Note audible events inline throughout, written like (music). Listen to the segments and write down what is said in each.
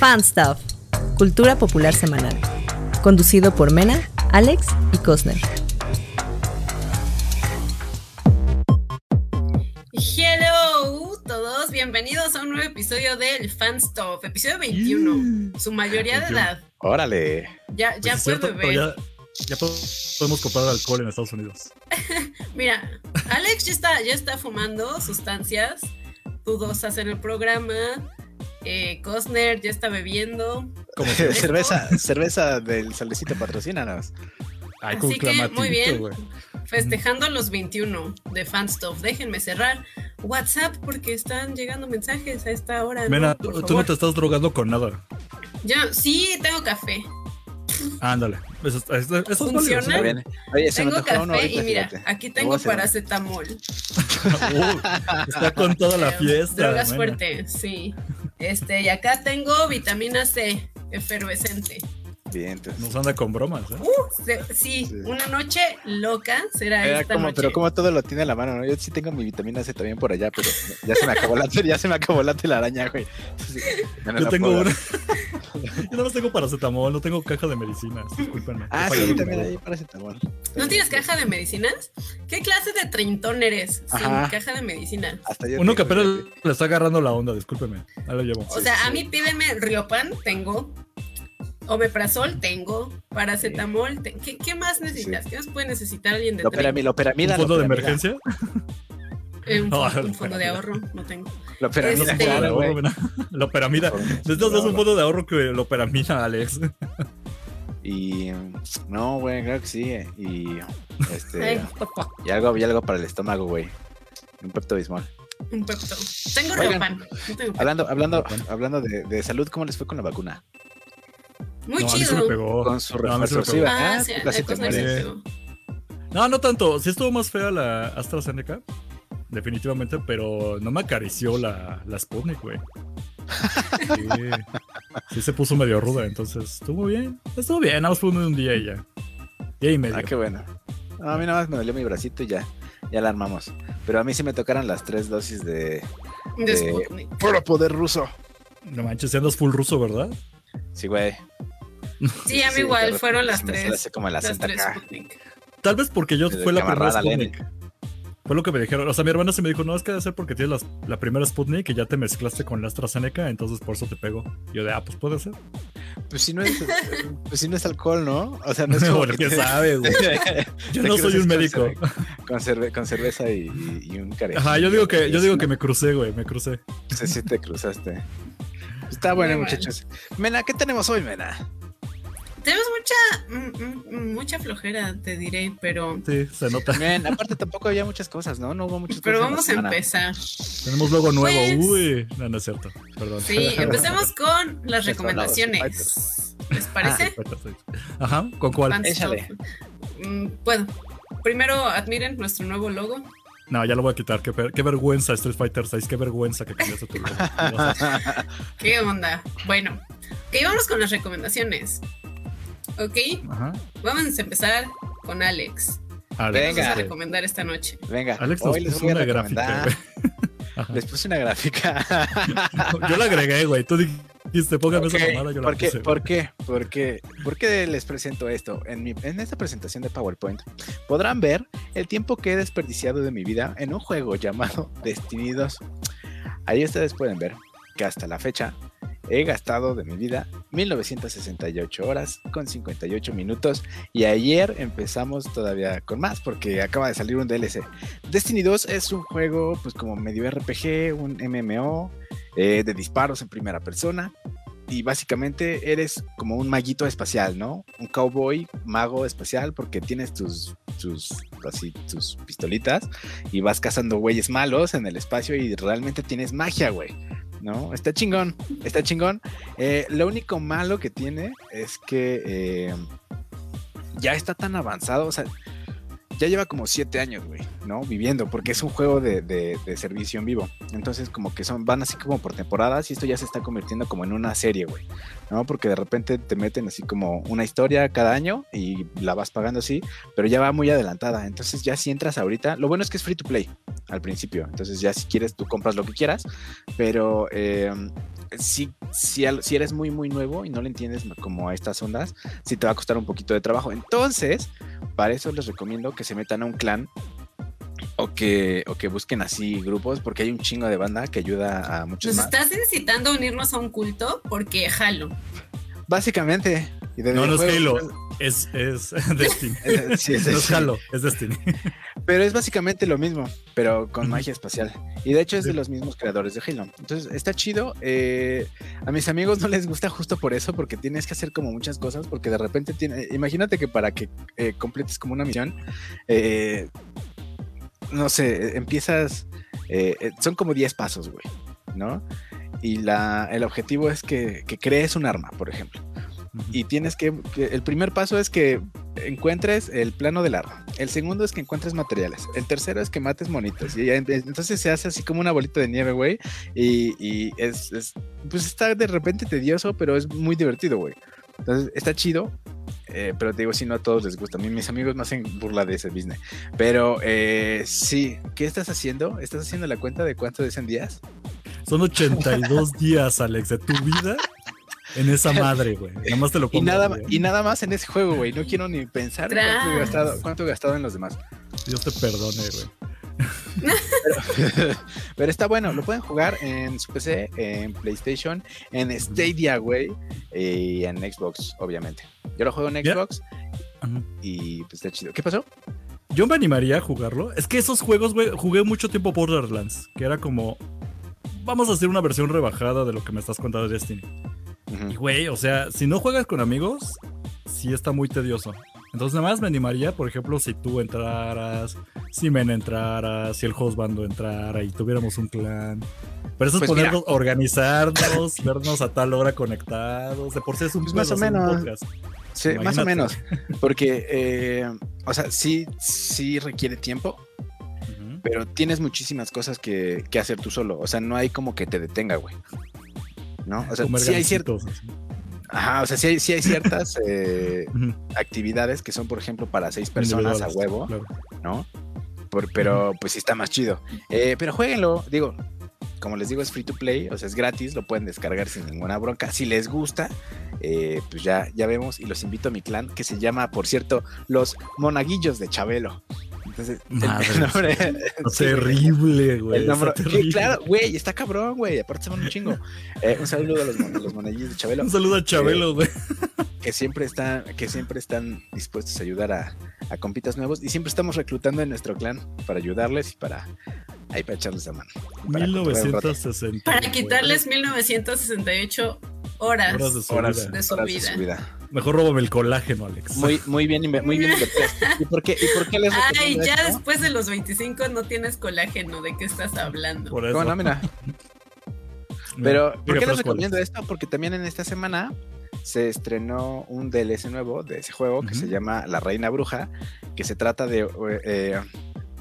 Fan Stuff, Cultura Popular Semanal. Conducido por Mena, Alex y Cosner. Hello, todos, bienvenidos a un nuevo episodio del Fan Stuff, episodio 21, (gasps) su mayoría de edad. Órale. Ya, ya Pues es puede cierto, beber. Ya, ya po- podemos comprar alcohol en Estados Unidos. (laughs) Mira, Alex ya está, ya está fumando sustancias dudosas en el programa. Eh, Cosner ya está bebiendo. Como (laughs) cerveza, cerveza del solecito patrocínanos. ay, con Así que, muy bien. güey. Festejando los 21 de Fan Stuff. Déjenme cerrar WhatsApp porque están llegando mensajes a esta hora. ¿no? Mena, Por tú no favor. te estás drogando con nada. Ya, sí, tengo café. Ándale. Eso, es- eso, eso es válido, ¿Funciona? se me Tengo café ahorita, y mira, fíjate. aquí tengo hacer. paracetamol. (laughs) Está con toda la fiesta. Drogas Mena. fuertes, sí. Este, y acá tengo vitamina C, efervescente. Bien, entonces. Nos anda con bromas, ¿eh? Uh, se- sí, Sí. una noche loca será Era esta como, noche. pero como todo lo tiene a la mano, ¿no? Yo sí tengo mi vitamina C también por allá, pero ya se me acabó la, (laughs) ya se me acabó la telaraña, güey. Entonces, no Yo tengo puedo una. (laughs) Yo nada más tengo paracetamol, no tengo caja de medicinas. Discúlpenme. Ah, sí, también hay paracetamol. ¿No tienes caja de medicinas? ¿Qué clase de treintón eres sin Ajá. caja de medicinas? Hasta yo Uno que apenas le está agarrando la onda, discúlpeme. Ahí lo llevo. O sea, a mí pídeme Riopan, tengo. Omeprazol, tengo. Paracetamol, te- ¿Qué, qué más necesitas? ¿Qué más puede necesitar alguien de Lo operamida, (laughs) lo ¿Un operamida. fondo de emergencia? Eh, un, No, fondo de ahorro, no tengo. Lo operamida, Este- claro, güey. mira. La operamida. Necesitas un fondo de ahorro que lo operamida, Alex. Y no, güey, claro que sí. eh, Y este y algo, y algo para el estómago, güey. Un Pepto Bismol. un pepto. Tengo Oigan, no tengo. Hablando, hablando, hablando de, de salud, ¿cómo les fue con la vacuna? Muy no, a mí se me chido. pegó. Con su No, Ah, sí, casi te mueres. No, no tanto. Sí estuvo más fea la AstraZeneca. Definitivamente, pero no me acarició la, la Sputnik, güey. Sí, sí se puso medio ruda, entonces estuvo bien. Estuvo bien, nada más fue un día y ya. Día y medio. Ah, qué bueno. No, a mí nada más me dolió mi bracito y ya, ya la armamos. Pero a mí sí me tocaron las tres dosis de De Eh, Sputnik. puro poder ruso. No manches, si andas full ruso, ¿verdad? Sí, güey. Sí, a mí sí, igual fueron las tres. hace como el Las tres. Tal vez porque yo Desde fue la primera Sputnik. Fue lo que me dijeron. O sea, mi hermana se me dijo, no, es que debe ser porque tienes las- la primera Sputnik y ya te mezclaste con la AstraZeneca, entonces por eso te pego. Yo de, ah, pues puede ser. Pues si no es, (laughs) pues si no es alcohol, ¿no? O sea, no es (laughs) como Bueno, que ¿quién te- sabe, güey? (laughs) Yo no soy un médico. Con, cerve- con cerveza y, y- y un care. Ajá, yo digo que, yo digo que me crucé, güey, me crucé. Sí, sí te cruzaste. Está bueno, Muy mal. muchachos. Mena, ¿qué tenemos hoy, Mena? Tenemos mucha, mm, mm, mucha flojera, te diré, pero, Sí, se nota. Aparte tampoco había muchas cosas, ¿no? No hubo muchas pero cosas. la vamos a empezar. Tenemos luego nuevo. Pues- Uy, no, no es cierto. Perdón. Sí, empecemos con las recomendaciones. ¿Les parece? Ajá, ¿con cuál? Échale. Mm, Puedo. Primero admiren nuestro nuevo logo. No, ya lo voy a quitar. Qué, qué vergüenza Street Fighter 6. Qué vergüenza que cambiaste tu logo. (laughs) ¿Qué onda? Bueno, ok, vamos con las recomendaciones. Ok, Ajá. vamos a empezar con Alex. Alex, Vamos a Venga. recomendar esta noche. Venga, Alex nos hoy les voy a una gráfica. (laughs) Les puse una gráfica. (laughs) Yo la agregué, güey. Tú dijiste, póngame esa mamada, yo la ¿Por qué? puse. ¿Por qué? ¿Por qué? ¿Por qué les presento esto? En, mi, en esta presentación de PowerPoint podrán ver el tiempo que he desperdiciado de mi vida en un juego llamado Destiny 2. Ahí ustedes pueden ver que hasta la fecha he gastado de mi vida 1968 horas con 58 minutos y ayer empezamos todavía con más porque acaba de salir un DLC. Destiny 2 es un juego pues como medio RPG, un MMO eh, de disparos en primera persona y básicamente eres como un maguito espacial, ¿no? Un cowboy mago espacial porque tienes tus tus así tus pistolitas y vas cazando güeyes malos en el espacio y realmente tienes magia, güey. ¿No? Está chingón, está chingón. Eh, lo único malo que tiene es que eh, ya está tan avanzado, o sea, ya lleva como siete años, güey, ¿no? Viviendo, porque es un juego de, de- servicio en vivo. Entonces, como que son, van así como por temporadas y esto ya se está convirtiendo como en una serie, güey, ¿no? Porque de repente te meten así como una historia cada año y la vas pagando así, pero ya va muy adelantada. Entonces, ya si entras ahorita, lo bueno es que es free to play al principio. Entonces, ya si quieres, tú compras lo que quieras, pero eh, si, si, si eres muy, muy nuevo y no le entiendes como a estas ondas, sí te va a costar un poquito de trabajo. Entonces, para eso les recomiendo que se metan a un clan o que, o que busquen así grupos, porque hay un chingo de banda que ayuda a muchos Nos más. estás incitando a unirnos a un culto porque jalo. Básicamente. y No, no es Halo, es, es (laughs) Destiny. (laughs) eh, sí, es No es. Halo, es Destiny. (laughs) Pero es básicamente lo mismo, pero con magia espacial. Y de hecho es de los mismos creadores de Halo. Entonces está chido. eh, a mis amigos no les gusta justo por eso, porque tienes que hacer como muchas cosas, porque de repente tiene, imagínate que para que eh, completes como una misión, eh, no sé, empiezas, eh, eh, son como 10 pasos, güey, ¿no? Y la, el objetivo es que, que crees un arma, por ejemplo y tienes que, el primer paso es que encuentres el plano del arma. El segundo es que encuentres materiales. El tercero es que mates monitos. Y entonces se hace así como una bolita de nieve, güey. Y, y es, es- pues está de repente tedioso, pero es muy divertido, güey. Entonces está chido. Eh, pero te digo, si no a todos les gusta. A mí mis amigos no hacen burla de ese business. Pero eh, sí, ¿qué estás haciendo? ¿Estás haciendo la cuenta de cuánto dicen días? Son 82 (laughs) días, Alex, de tu vida en esa madre, güey. Nada más te lo Y pongo. nada, güey. y nada más en ese juego, güey. No quiero ni pensar cuánto he, gastado, cuánto he gastado en los demás. Dios te perdone, güey. (laughs) Pero está bueno, lo pueden jugar en su PC, en PlayStation, en Stadia, güey, y en Xbox, obviamente. Yo lo juego en. Xbox y pues está chido. ¿Qué pasó? Yo me animaría a jugarlo. Es que esos juegos, güey, jugué mucho tiempo Borderlands, que era como. Vamos a hacer una versión rebajada de lo que me estás contando de Destiny. Y, güey, o sea, si no juegas con amigos, sí está muy tedioso. Entonces, nada más me animaría, por ejemplo, si tú entraras, si Men entrara, si el hostbando entrara y tuviéramos un clan. Pero eso es Pues mira. ponernos, organizarnos, (laughs) vernos a tal hora conectados. De por sí es un Pues más o menos. podcast. Sí, más o menos. (laughs) Porque, eh, o sea, sí, sí requiere tiempo, pero tienes muchísimas cosas que, que hacer tú solo. O sea, no hay como que te detenga, güey. ¿No? O sea, sí hay, cier- gansitos, así. Ajá, o sea, sí hay, sí hay ciertas (laughs) eh, actividades que son, por ejemplo, para seis personas a huevo. claro. ¿no? Por- pero pues sí está más chido. Eh, pero jueguenlo, digo, como les digo, es free to play, o sea, es gratis, lo pueden descargar sin ninguna bronca. Si les gusta, eh, pues ya, ya vemos y los invito a mi clan que se llama, por cierto, los Monaguillos de Chabelo. Entonces, el- Madre, el (laughs) nombre- Está sí, terrible, güey. el nombre- está sí, terrible. claro, güey, está cabrón, güey. Aparte se van un chingo. Eh, un saludo a los, mon- los de Chabelo (laughs) Un saludo a Chabelo, güey. que siempre están, que siempre están dispuestos a ayudar a, a compitas nuevos y siempre estamos reclutando en nuestro clan para ayudarles y para ahí para echarles la mano. y para cotorrear un rato. 1960. Para quitarles 1968 horas. Horas de su Horas, vida. de su horas vida. de su vida. Mejor róbame el colágeno, Alex. Muy, muy bien, muy bien. ¿Y por qué, y por qué les Ay, ya esto? después de los 25 no tienes colágeno. ¿De qué estás hablando? Por eso. ¿Cómo no? Mira. Pero, ¿por qué les Fras, ¿cuál recomiendo esto? Porque también en esta semana se estrenó un DLC nuevo de ese juego que Ujú. se llama La Reina Bruja, que se trata de... eh,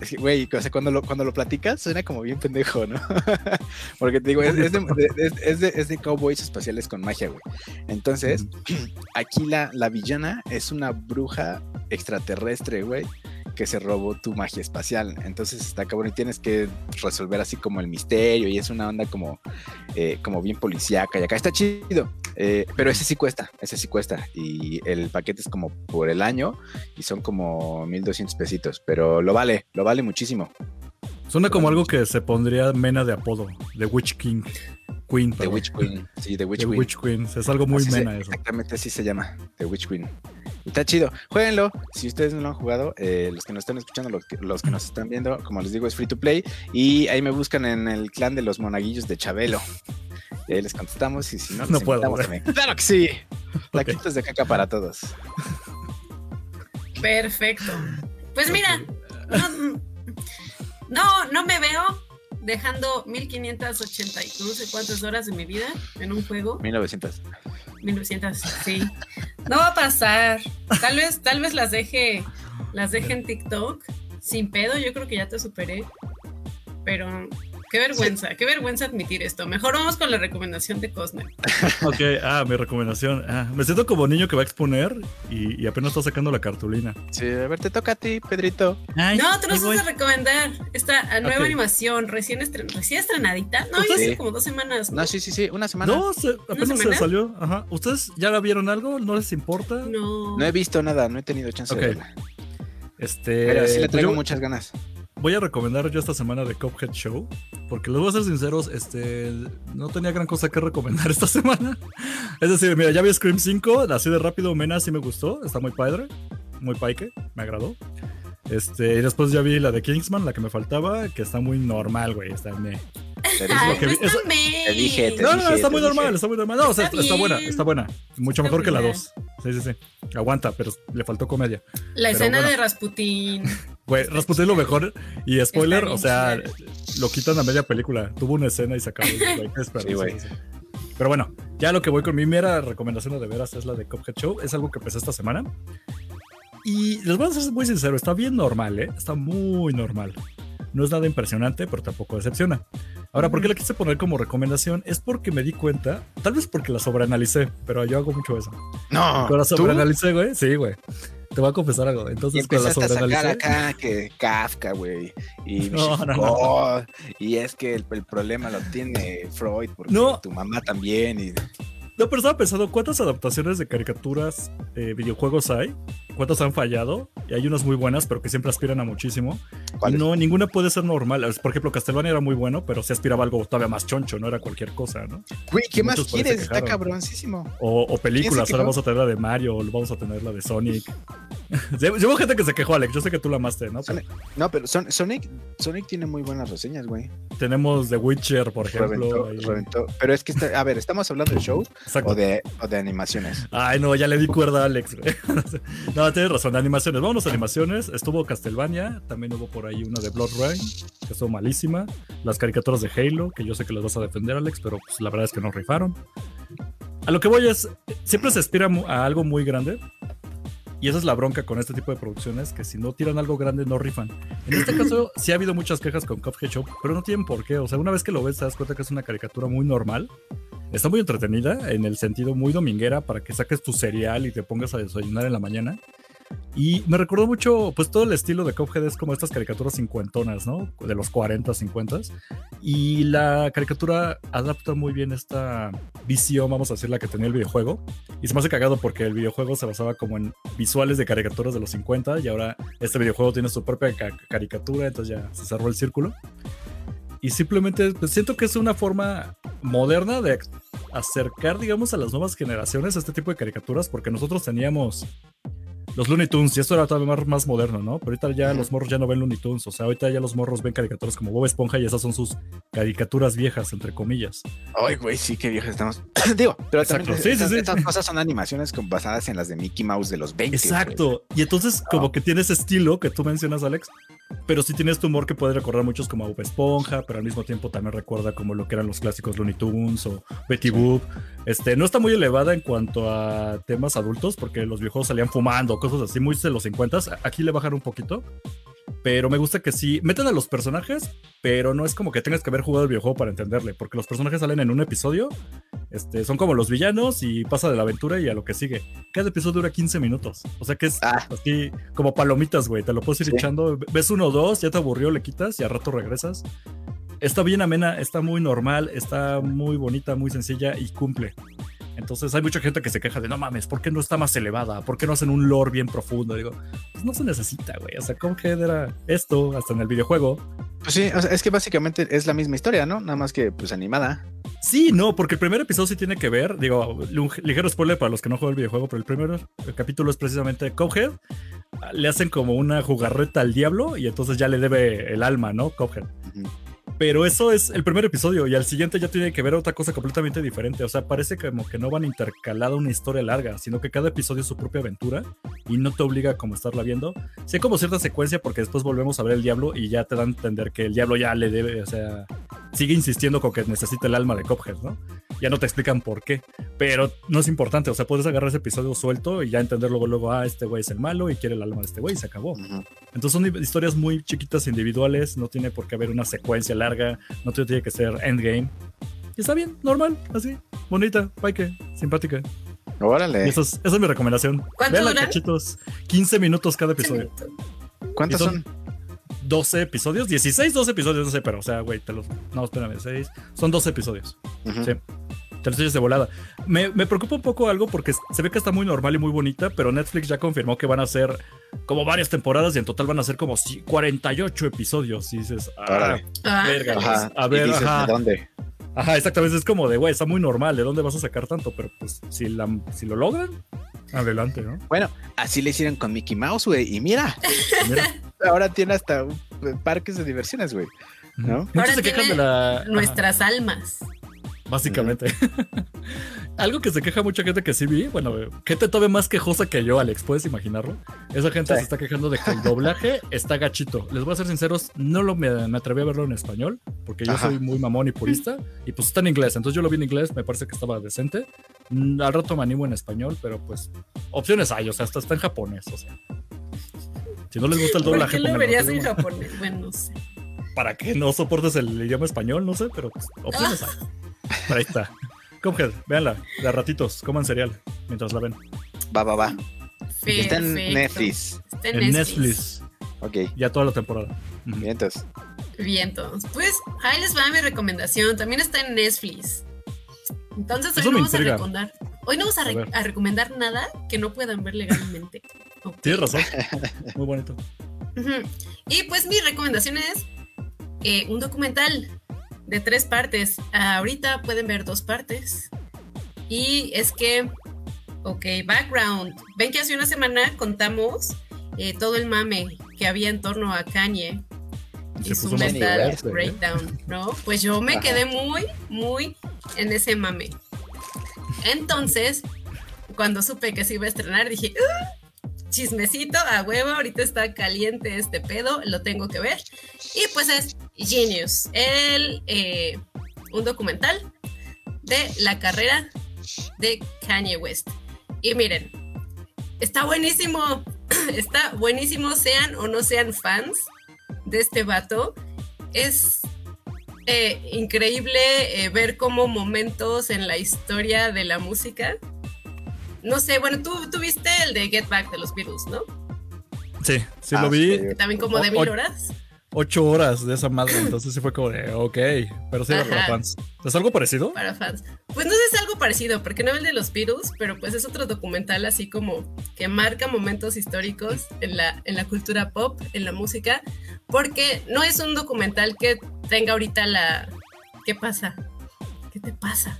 es que, güey, o sea, cuando lo, cuando lo platicas suena como bien pendejo, ¿no? (laughs) Porque te digo, es, es de, de- es- es de- es de cowboys espaciales con magia, güey. Entonces, (clears throat) aquí la, la villana es una bruja extraterrestre, güey, que se robó tu magia espacial. Entonces está cabrón y tienes que resolver así como el misterio y es una onda como, eh, como bien policíaca y acá está chido. Eh, pero ese sí cuesta, ese sí cuesta. Y el paquete es como por el año y son como 1200 pesitos, pero lo vale, lo vale muchísimo. Suena como algo que se pondría Mena de apodo, de Witch King. Queen. The. Witch Queen, sí, The Witch The Queen. Witch Queen. Es algo muy Así se- mena eso. Exactamente así se llama, The Witch Queen. Está chido. Jueguenlo. Si ustedes no lo han jugado, eh, los que nos están escuchando, los que, los que nos están viendo, como les digo, es free to play. Y ahí me buscan en el clan de los monaguillos de Chabelo. Y ahí les contestamos. Y si no, No puedo, también. ¡Claro que sí! (laughs) Taquitos de caca para todos. Perfecto. Pues mira, no, no, no me veo dejando 1580 y no sé cuántas horas de mi vida en un juego. 1900. 1900, sí. No va a pasar. Tal vez, tal vez las deje, las deje en TikTok sin pedo, yo creo que ya te superé. Pero qué vergüenza, qué vergüenza admitir esto. Mejor vamos con la recomendación de Cosner. (laughs) Ok, ah, mi recomendación. Ah, me siento como niño que va a exponer y, y apenas está sacando la cartulina. Sí, a ver, te toca a ti, Pedrito. Ay, No, te nos vas a recomendar esta nueva animación recién, estren- recién estrenadita. No, ya ¿Ustedes? hace como dos semanas. No, sí, sí, sí, una semana. No, se- apenas se salió. Ajá. ¿Ustedes ya la vieron algo? ¿No les importa? No. No he visto nada, no he tenido chance Ok. de verla. Este, Pero sí le traigo yo muchas ganas. Voy a recomendar yo esta semana de Cuphead Show. Porque les voy a ser sinceros, este, no tenía gran cosa que recomendar (laughs) esta semana. Es decir, mira, ya vi Scream 5, así de rápido, Mena sí me gustó, está muy padre, muy paike, me agradó. Este, y después ya vi la de Kingsman, la que me faltaba, que está muy normal, güey, está me. Te dije, Ay, lo que no vi- está eso- me- te dije, te No, no, dije, no, está te muy dije. normal, está muy normal. No, o sea, Está está, buena, está buena. Mucho Está mejor que la buena. 2. Sí, sí, sí. Aguanta, pero le faltó comedia. La Pero escena bueno. de Rasputín. (laughs) Güey, Está Rasputin lo chida. mejor. Y spoiler, o sea, lo quitan a media película. Tuvo una escena y se acabó. Sí, güey. Pero bueno, ya lo que voy con mi mera recomendación de veras es la de Cuphead Show. Es algo que empecé esta semana. Y les voy a ser muy sincero, está bien normal, ¿eh? Está muy normal. No es nada impresionante, pero tampoco decepciona. Ahora, ¿por qué la quise poner como recomendación? Es porque me di cuenta, tal vez porque la sobreanalicé, pero yo hago mucho eso. No, Cuando la sobreanalicé, güey, sí, güey. Te voy a confesar algo. Y Entonces, cuando la a sacar acá que Kafka, güey. Y (laughs) No, no, no. Y es que el, el problema lo tiene Freud, porque tu mamá también. Y... No, pero estaba pensando, ¿cuántas adaptaciones de caricaturas, eh, videojuegos hay? ¿Cuántas han fallado? Y hay unas muy buenas, pero que siempre aspiran a muchísimo. No, ninguna puede ser normal. Por ejemplo, Castlevania era muy bueno, pero se aspiraba a algo todavía más choncho, no era cualquier cosa, ¿no? Güey, ¿qué más quieres? Está cabroncísimo. O, o películas, ahora vamos a tener la de Mario, o vamos a tener la de Sonic. (laughs) Llevo gente que se quejó, Alex. Yo sé que tú la amaste, ¿no? Pero No, pero Son- Sonic, Sonic tiene muy buenas reseñas, güey. tenemos The Witcher, por ejemplo. Reventó, ahí. reventó. Pero es que, está- a ver, ¿estamos hablando de shows o de, o de animaciones? Ay, no, ya le di cuerda a Alex. güey. (laughs) no, tienes razón, animaciones. Vámonos a animaciones. Estuvo Castlevania, también hubo por ahí una de Blood Rain, que estuvo malísima. Las caricaturas de Halo, que yo sé que las vas a defender, Alex, pero pues, la verdad es que no rifaron. A lo que voy es, siempre se aspira a algo muy grande. Y esa es la bronca con este tipo de producciones, que si no tiran algo grande no rifan. En este caso sí ha habido muchas quejas con Cuphead Show, pero no tienen por qué. O sea, una vez que lo ves te das cuenta que es una caricatura muy normal. Está muy entretenida, en el sentido muy dominguera, para que saques tu cereal y te pongas a desayunar en la mañana. Y me recordó mucho, pues todo el estilo de Cuphead es como estas caricaturas cincuentonas, ¿no? De los 40, 50. Y la caricatura adapta muy bien esta visión, vamos a decir, la que tenía el videojuego. Y se me hace cagado porque el videojuego se basaba como en visuales de caricaturas de los 50 y ahora este videojuego tiene su propia ca- caricatura, entonces ya se cerró el círculo. Y simplemente pues, siento que es una forma moderna de acercar, digamos, a las nuevas generaciones a este tipo de caricaturas, porque nosotros teníamos los Looney Tunes y esto era todavía más, más moderno, ¿no? Pero ahorita ya los morros ya no ven Looney Tunes, o sea, ahorita ya los morros ven caricaturas como Bob Esponja y esas son sus caricaturas viejas, entre comillas. Ay, güey, sí, qué viejas estamos. (coughs) Digo, pero también Exacto, sí, sí, estas, sí. estas cosas son animaciones con- basadas en las de Mickey Mouse de los 20. Exacto. Y entonces como que tiene ese estilo que tú mencionas, Alex, pero sí tiene este humor que puede recordar muchos como a Bob Esponja, pero al mismo tiempo también recuerda como lo que eran los clásicos Looney Tunes o Betty Boop. Este, no está muy elevada en cuanto a temas adultos, porque los viejos salían fumando, cosas así, muy de los 50. Aquí le bajaron un poquito. Pero me gusta que sí, meten a los personajes, pero no es como que tengas que haber jugado el videojuego para entenderle, porque los personajes salen en un episodio, este, son como los villanos y pasa de la aventura y a lo que sigue. Cada episodio dura 15 minutos, o sea que es Ah. así como palomitas, güey, te lo puedes ir Sí. echando, ves uno o dos, ya te aburrió, le quitas y al rato regresas. Está bien amena, está muy normal, está muy bonita, muy sencilla y cumple. Entonces hay mucha gente que se queja de no mames, ¿por qué no está más elevada? ¿Por qué no hacen un lore bien profundo? Digo, pues no se necesita, güey. O sea, Cuphead era esto hasta en el videojuego. Pues sí, o sea, es que básicamente es la misma historia, ¿no? Nada más que pues animada. Sí, no, porque el primer episodio sí tiene que ver, digo, un ligero spoiler para los que no juegan el videojuego, pero el primer el capítulo es precisamente Cuphead. Le hacen como una jugarreta al diablo y entonces ya le debe el alma, ¿no? Cuphead. Ujú. Pero eso es el primer episodio y al siguiente ya tiene que ver otra cosa completamente diferente. O sea, parece como que no van intercalada una historia larga, sino que cada episodio es su propia aventura y no te obliga a como estarla viendo. Sí hay como cierta secuencia porque después volvemos a ver el diablo y ya te dan a entender que el diablo ya le debe, o sea, sigue insistiendo con que necesita el alma de Cuphead, ¿no? ya no te explican por qué. Pero no es importante, o sea, puedes agarrar ese episodio suelto y ya entender luego, luego, ah, este güey es el malo y quiere el alma de este güey y se acabó. Entonces son historias muy chiquitas, individuales, no tiene por qué haber una secuencia larga, no te- tiene que ser endgame. Y está bien, normal, así, bonita, que simpática. Órale. eso es, esa es mi recomendación. ¿Cuánto Vean duran? cachitos, 15 minutos cada episodio. ¿Cuántos son? son- 12 episodios, 16, 12 episodios, no sé, pero o sea, güey, te los. No, espérame, 6. Son 12 episodios. Ujú. Sí. Te echas de volada. Me, me preocupa un poco algo porque se ve que está muy normal y muy bonita, pero Netflix ya confirmó que van a ser como varias temporadas y en total van a ser como si- 48 episodios. Y dices, ah. Ah, verga. Ajá. A y ver, dices, ajá. ¿de dónde? Ajá, exactamente. Es como de, güey, está muy normal. ¿De dónde vas a sacar tanto? Pero pues, si, la, si lo logran, adelante, ¿no? Bueno, así le hicieron con Mickey Mouse, güey. Y mira, (laughs) Mira. ahora tiene hasta un- parques de diversiones, güey. ¿No? Ahora se quejan tiene de la. ajá. Nuestras almas. Básicamente. (laughs) Algo que se queja mucha gente que sí vi, bueno, gente todavía más quejosa que yo, Alex, ¿puedes imaginarlo? Esa gente Sí. se está quejando de que el doblaje está gachito. Les voy a ser sinceros, no lo me, me atreví a verlo en español, porque yo Ajá. soy muy mamón y purista, y pues está en inglés, entonces yo lo vi en inglés, me parece que estaba decente. Mm, Al rato me animo en español, pero pues opciones hay, o sea, hasta está en japonés, o sea. Si no les gusta el ¿Por doblaje, qué lo verías en japonés? Bueno, no sé. (laughs) para que no soportes el idioma español, no sé, pero pues, opciones hay. (laughs) Pero ahí está. Cuphead, véanla, de ratitos, coman cereal mientras la ven. Va, va, va. Está en. Netflix. Está en En Netflix. Netflix, Ok, ya toda la temporada. Bien, entonces, pues ahí les va mi recomendación. También está en Netflix. Entonces hoy Eso no vamos a recomendar. Hoy no vamos a, A re- ver. a recomendar nada que no puedan ver legalmente. Ok. (laughs) Tienes razón. (laughs) Muy bonito. Y pues mi recomendación es eh, un documental de tres partes. Ahorita pueden ver dos partes. Y es que, ok, background. Ven que hace una semana contamos eh, todo el mame que había en torno a Kanye y su metal ¿eh? breakdown, ¿no? Pues yo me Ajá. quedé muy, muy en ese mame. Entonces, cuando supe que se iba a estrenar, dije, "Ah, chismecito a huevo, ahorita está caliente este pedo, lo tengo que ver. Y pues es Genius, el, eh, un documental de la carrera de Kanye West. Y miren, está buenísimo, (clears throat) está buenísimo, sean o no sean fans de este vato. Es eh, increíble eh, ver cómo momentos en la historia de la música. No sé, bueno, tú, tú viste el de Get Back de los Beatles, ¿no? Sí, sí Ah, lo vi. sí. También como de O- mil horas. Ocho horas de esa madre, entonces sí fue como de, ok. Pero sí era para fans. ¿Es algo parecido? para fans. Pues no sé si es algo parecido, porque no es el de los Beatles, pero pues es otro documental así como que marca momentos históricos en la, en la cultura pop, en la música, porque no es un documental que tenga ahorita la... ¿Qué pasa? ¿Qué te pasa?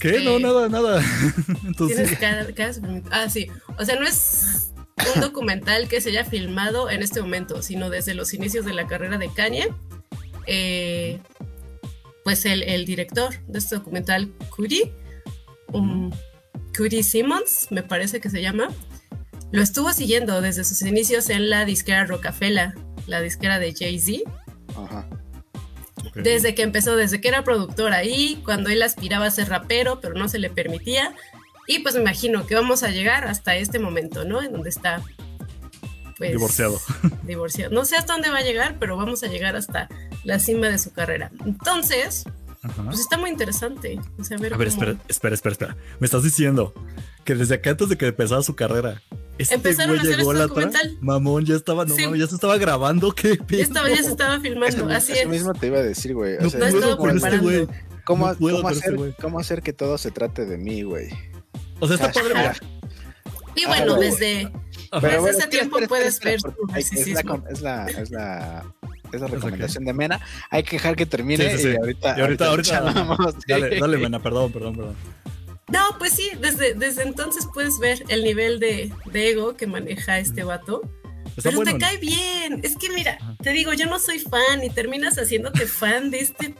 ¿Qué? Este, No, nada, nada. (laughs) Entonces, cara súper- Ah, sí. O sea, no es un documental que se haya filmado en este momento, sino desde los inicios de la carrera de Kanye. Eh, pues el, el director de este documental, Cudi, um, Cudi Simmons, me parece que se llama, lo estuvo siguiendo desde sus inicios en la disquera Rockefeller, la disquera de Jay-Z. Ajá. Desde que empezó, desde que era productor ahí, cuando él aspiraba a ser rapero, pero no se le permitía. Y pues me imagino que vamos a llegar hasta este momento, ¿no? En donde está. pues, Divorciado. (laughs) Divorciado. No sé hasta dónde va a llegar, pero vamos a llegar hasta la cima de su carrera. Entonces, Ajá. pues está muy interesante. O sea, ver A ver, cómo- espera, espera, espera, espera. Me estás diciendo que desde acá antes de que empezara su carrera, este Empezaron güey a hacer llegó este la documental. Mamón, ya estaba, no Sí. mames, ya se estaba grabando, qué Ya, pedo. estaba, ya se estaba filmando, Eso, así eso es. mismo te iba a decir, güey. O No sea, con este güey. ¿Cómo, no puedo cómo este hacer, güey. ¿Cómo hacer que todo se trate de mí, güey? O sea, está padre. Y bueno, Ah, desde. Pero- Pero ese tiempo espera, puedes espera, ver es la, es la, es la, es la ¿Es recomendación de Mena. Hay que dejar que termine Sí, sí, sí. y ahorita, Y ahorita- ahorita-. Dale, dale, Mena, perdón, perdón, perdón. No, pues sí, desde, desde entonces puedes ver el nivel de, de ego que maneja este vato. Está Pero bueno. te ¿no? cae bien. Es que mira, Ajá. te digo, yo no soy fan y terminas haciéndote fan de este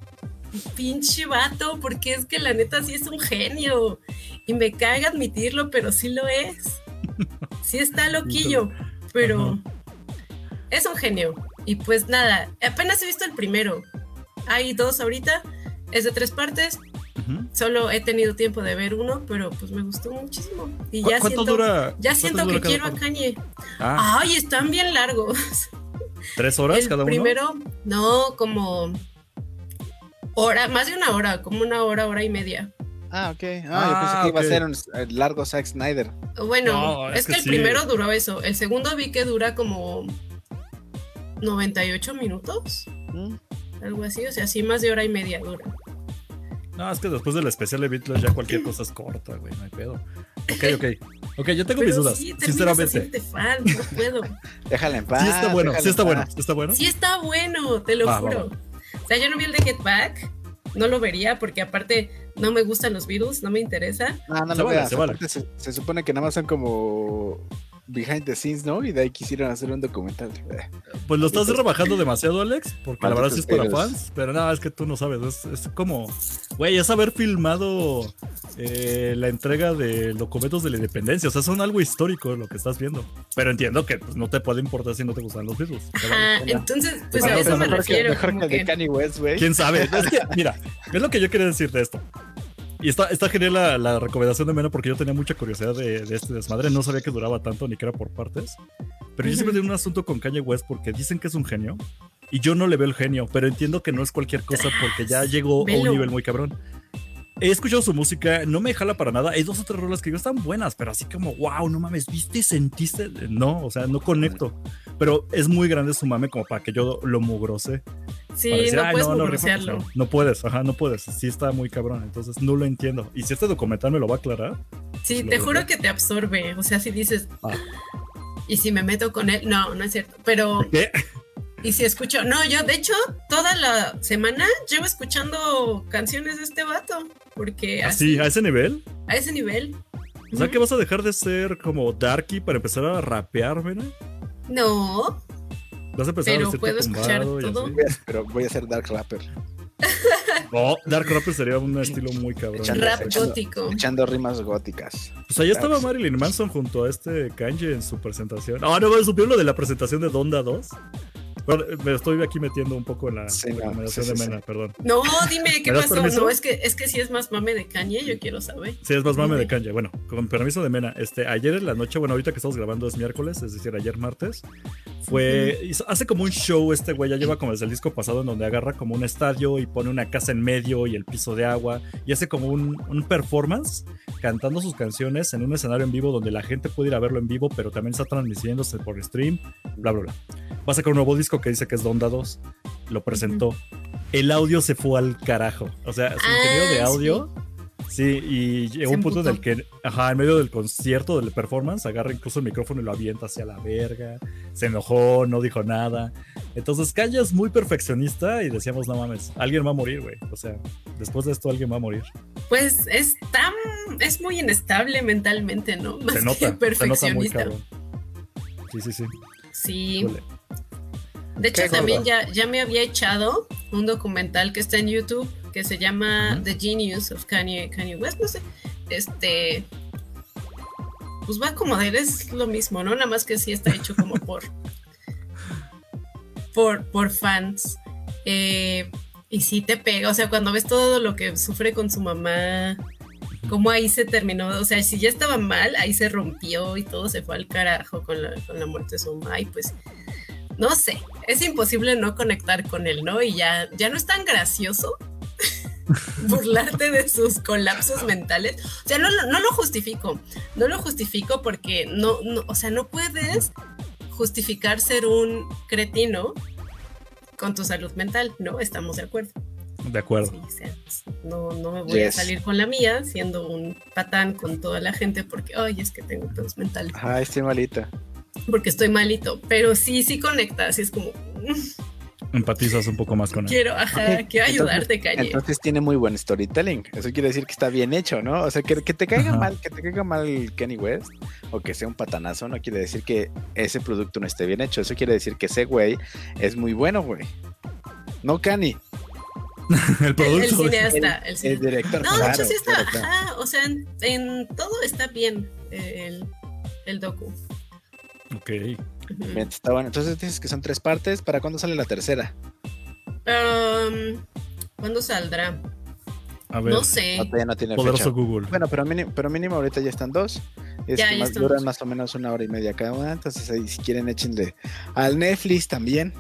pinche vato porque es que la neta sí es un genio. Y me caga admitirlo, pero sí lo es. (laughs) Sí está loquillo, pero es un genio. Y pues nada, apenas he visto el primero. Hay dos ahorita, es de tres partes. Solo he tenido tiempo de ver uno, pero pues me gustó muchísimo. Y ¿Cu- ya ¿Cuánto siento, dura? ya siento dura que quiero a? Kanye. Ah, Ay, están bien largos. (laughs) ¿tres horas El cada uno? primero, no, como hora, más de una hora, como una hora, hora y media. Ah, ok. Ah, yo pensé Ah, que iba a ser un eh, largo Zack Snyder. Bueno, No, es, es que, que el sí. primero duró eso. El segundo vi que dura como 98 minutos, Mm. algo así. O sea, sí, más de hora y media dura. No, es que después del especial de Beatles ya cualquier cosa es corta, güey, no hay pedo. Ok, ok. Ok, yo tengo mis dudas, sí, sinceramente. fan, no puedo. (laughs) Déjala en paz. Sí está bueno, sí está en bueno, sí está bueno. Sí está bueno, te lo Va, va, juro. O sea, yo no vi el de Get Back, no lo vería porque aparte no me gustan los Beatles, no me interesa. No, no Se lo vale, veas. se vale. aparte Se, se supone que nada más son como behind the scenes, ¿no? Y de ahí quisieron hacer un documental. (laughs) Pues lo estás rebajando demasiado, Alex, porque la verdad sí es para fans, pero nada, es que tú no sabes, es, es como, güey, es haber filmado eh, la entrega de documentos de la independencia, o sea, son algo histórico lo que estás viendo, pero entiendo que pues, no te puede importar si no te gustan los Beatles. Ajá, entonces, pues a eso me que- refiero. Mejor que el de Kanye West, güey. ¿Quién sabe? (laughs) Es que, mira, es lo que yo quería decir de esto. Y está, está genial la, la recomendación de Mena porque yo tenía mucha curiosidad de, de este desmadre. No sabía que duraba tanto ni que era por partes. Pero yo siempre tengo un asunto con Kanye West porque dicen que es un genio. Y yo no le veo el genio, pero entiendo que no es cualquier cosa porque ya llegó a un nivel muy cabrón. He escuchado su música, no me jala para nada. Hay dos o tres rolas que yo están buenas, pero así como, wow, no mames, ¿viste? ¿Sentiste? No, o sea, no conecto. Pero es muy grande su mame como para que yo lo mugrose. Sí, decir, no "Ay, puedes no, no, pues, no, no puedes, ajá, no puedes. Sí está muy cabrón, entonces no lo entiendo. Y si este documental me lo va a aclarar, Sí, Lo te juro que te absorbe. O sea, si dices, Ah. y si me meto con él, no, no es cierto. Pero, ¿qué? Y si escucho, no, yo de hecho, toda la semana llevo escuchando canciones de este vato. Porque así, Así, a ese nivel. a ese nivel. O sea, que vas a dejar de ser como darky para empezar a rapear, ¿verdad? No, Vas a empezar Pero a puedo escuchar todo. Voy a- Pero voy a ser Dark Rapper. (laughs) No, Dark Rapper sería un estilo muy cabrón. Echando- rap echando- gótico. Echando rimas góticas. Pues ahí estaba. Marilyn Manson junto a este Kanye en su presentación. Ah, no, ¿supieron lo de la presentación de Donda 2? Bueno, me estoy aquí metiendo un poco en la Sí, no, recomendación sí, sí, de Mena, perdón. No, dime qué ¿Me das pasó. permiso? No, es que, es que si es más mame de Kanye, yo quiero saber. Sí, es más mame de. Kanye. Bueno, con permiso de Mena, este, ayer en la noche, bueno, ahorita que estamos grabando es miércoles, es decir, ayer martes, fue, hizo- hace como un show este güey, ya lleva como desde el disco pasado en donde agarra como un estadio y pone una casa en medio y el piso de agua y hace como un, un performance cantando sus canciones en un escenario en vivo donde la gente puede ir a verlo en vivo, pero también está transmitiéndose por stream, bla, bla, bla. Va a sacar un nuevo disco que dice que es Donda 2, lo presentó. El audio se fue al carajo, o sea, su ingeniero de Ah, audio... Sí, y llegó un punto en el que, ajá, en medio del concierto, del performance, agarra incluso el micrófono y lo avienta hacia la verga. Se enojó, no dijo nada. Entonces, Kanye es muy perfeccionista y decíamos, no mames, alguien va a morir, güey. O sea, después de esto alguien va a morir. Pues es tan, es muy inestable mentalmente, ¿no? Más Se que nota, se nota muy perfeccionista. Sí, sí, sí. Sí. Híjole. De hecho, también ya, ya me había echado un documental que está en YouTube que se llama. The Genius of Kanye, Kanye West, no sé. Este. Pues va como de él, es lo mismo, ¿no? Nada más que sí está hecho como (laughs) por. por, por fans. Eh, y sí te pega, o sea, cuando ves todo lo que sufre con su mamá, cómo ahí se terminó, o sea, si ya estaba mal, ahí se rompió y todo se fue al carajo con la, con la muerte de su mamá y pues, no sé, es imposible no conectar con él, ¿no? Y ya, ya no es tan gracioso (laughs) burlarte de sus colapsos mentales. O sea, no, lo- no lo justifico, no lo justifico porque no, no, o sea, no puedes justificar ser un cretino con tu salud mental, ¿no? Estamos de acuerdo. De acuerdo. Sí, o sea, no, no me voy a salir con la mía siendo un patán con toda la gente porque, ay, es que tengo pedos mentales, Ajá, estoy malita. Porque estoy malito, pero sí, sí conectas, sí es como, (laughs) Empatizas un poco más con él. quiero, ajá, quiero ayudarte, entonces, Kanye. Entonces tiene muy buen storytelling. Eso quiere decir que está bien hecho, ¿no? O sea, que, que te caiga Ajá. mal, que te caiga mal Kenny West o que sea un patanazo, no quiere decir que ese producto no esté bien hecho. Eso quiere decir que ese güey es muy bueno, güey. No Kenny, (laughs) el producto. el cineasta, el el cineasta. director. No, de claro, hecho sí está, claro, claro. ajá, o sea, en, en todo está bien el, el docu. Ok. Está bueno. Entonces dices que son tres partes. ¿Para cuándo sale la tercera? Um, ¿Cuándo saldrá? A ver, No sé. No, todavía no tiene poderoso fecha. Google. Bueno, pero mínimo, pero mínimo ahorita ya están dos. Es Ya, que ya más están duran dos. más o menos una hora y media cada una. Entonces ahí si quieren échenle al Netflix también.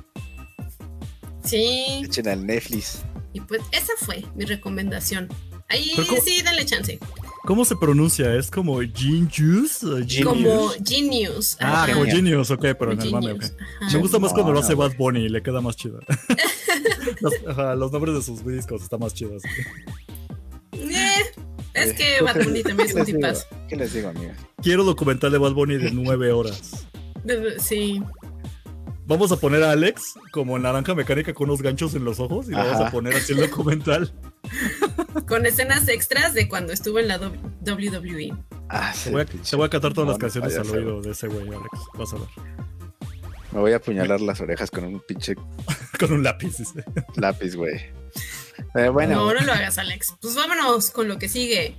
Sí. Echen al Netflix. Y pues esa fue mi recomendación. Ahí Pero ¿cómo- sí, denle chance. ¿Cómo se pronuncia? ¿Es como Genius? Genius. Como Genius. Ah, como Genius. Ok, pero en el mame, ok. Genius, ajá. Me gusta más cuando lo hace No, Bad Bunny y le queda más chido. (laughs) los, ajá, los nombres de sus discos están más chidos. Eh, es Eh, que Bad Bunny también es ¿Qué un les digo? tipazo. ¿Qué les digo, amigas? Quiero documental de Bad Bunny de nueve horas. Sí. Vamos a poner a Alex como naranja mecánica con unos ganchos en los ojos y le vamos a poner así el documental. (laughs) Con escenas extras de cuando estuvo en la WWE. Ah, Te sí, voy a, pinche te voy a cantar todas las canciones al oído de ese güey, Alex. Vas a ver. Me voy a apuñalar las orejas con un pinche (laughs) Con un lápiz. dice. lápiz, güey. Pero bueno, No, no lo hagas, Alex. Pues vámonos con lo que sigue.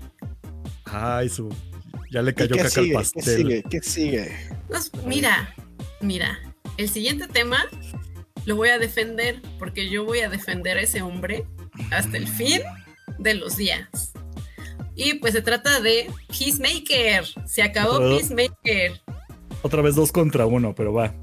Ay, su. Ya le ¿y cayó ¿qué caca al sigue? ¿Qué pastel. sigue? ¿Qué sigue? Pues, mira, mira. El siguiente tema lo voy a defender porque yo voy a defender a ese hombre hasta el fin de los días. Y pues se trata de Peacemaker. Se acabó Peacemaker. Otra vez dos contra uno, pero va.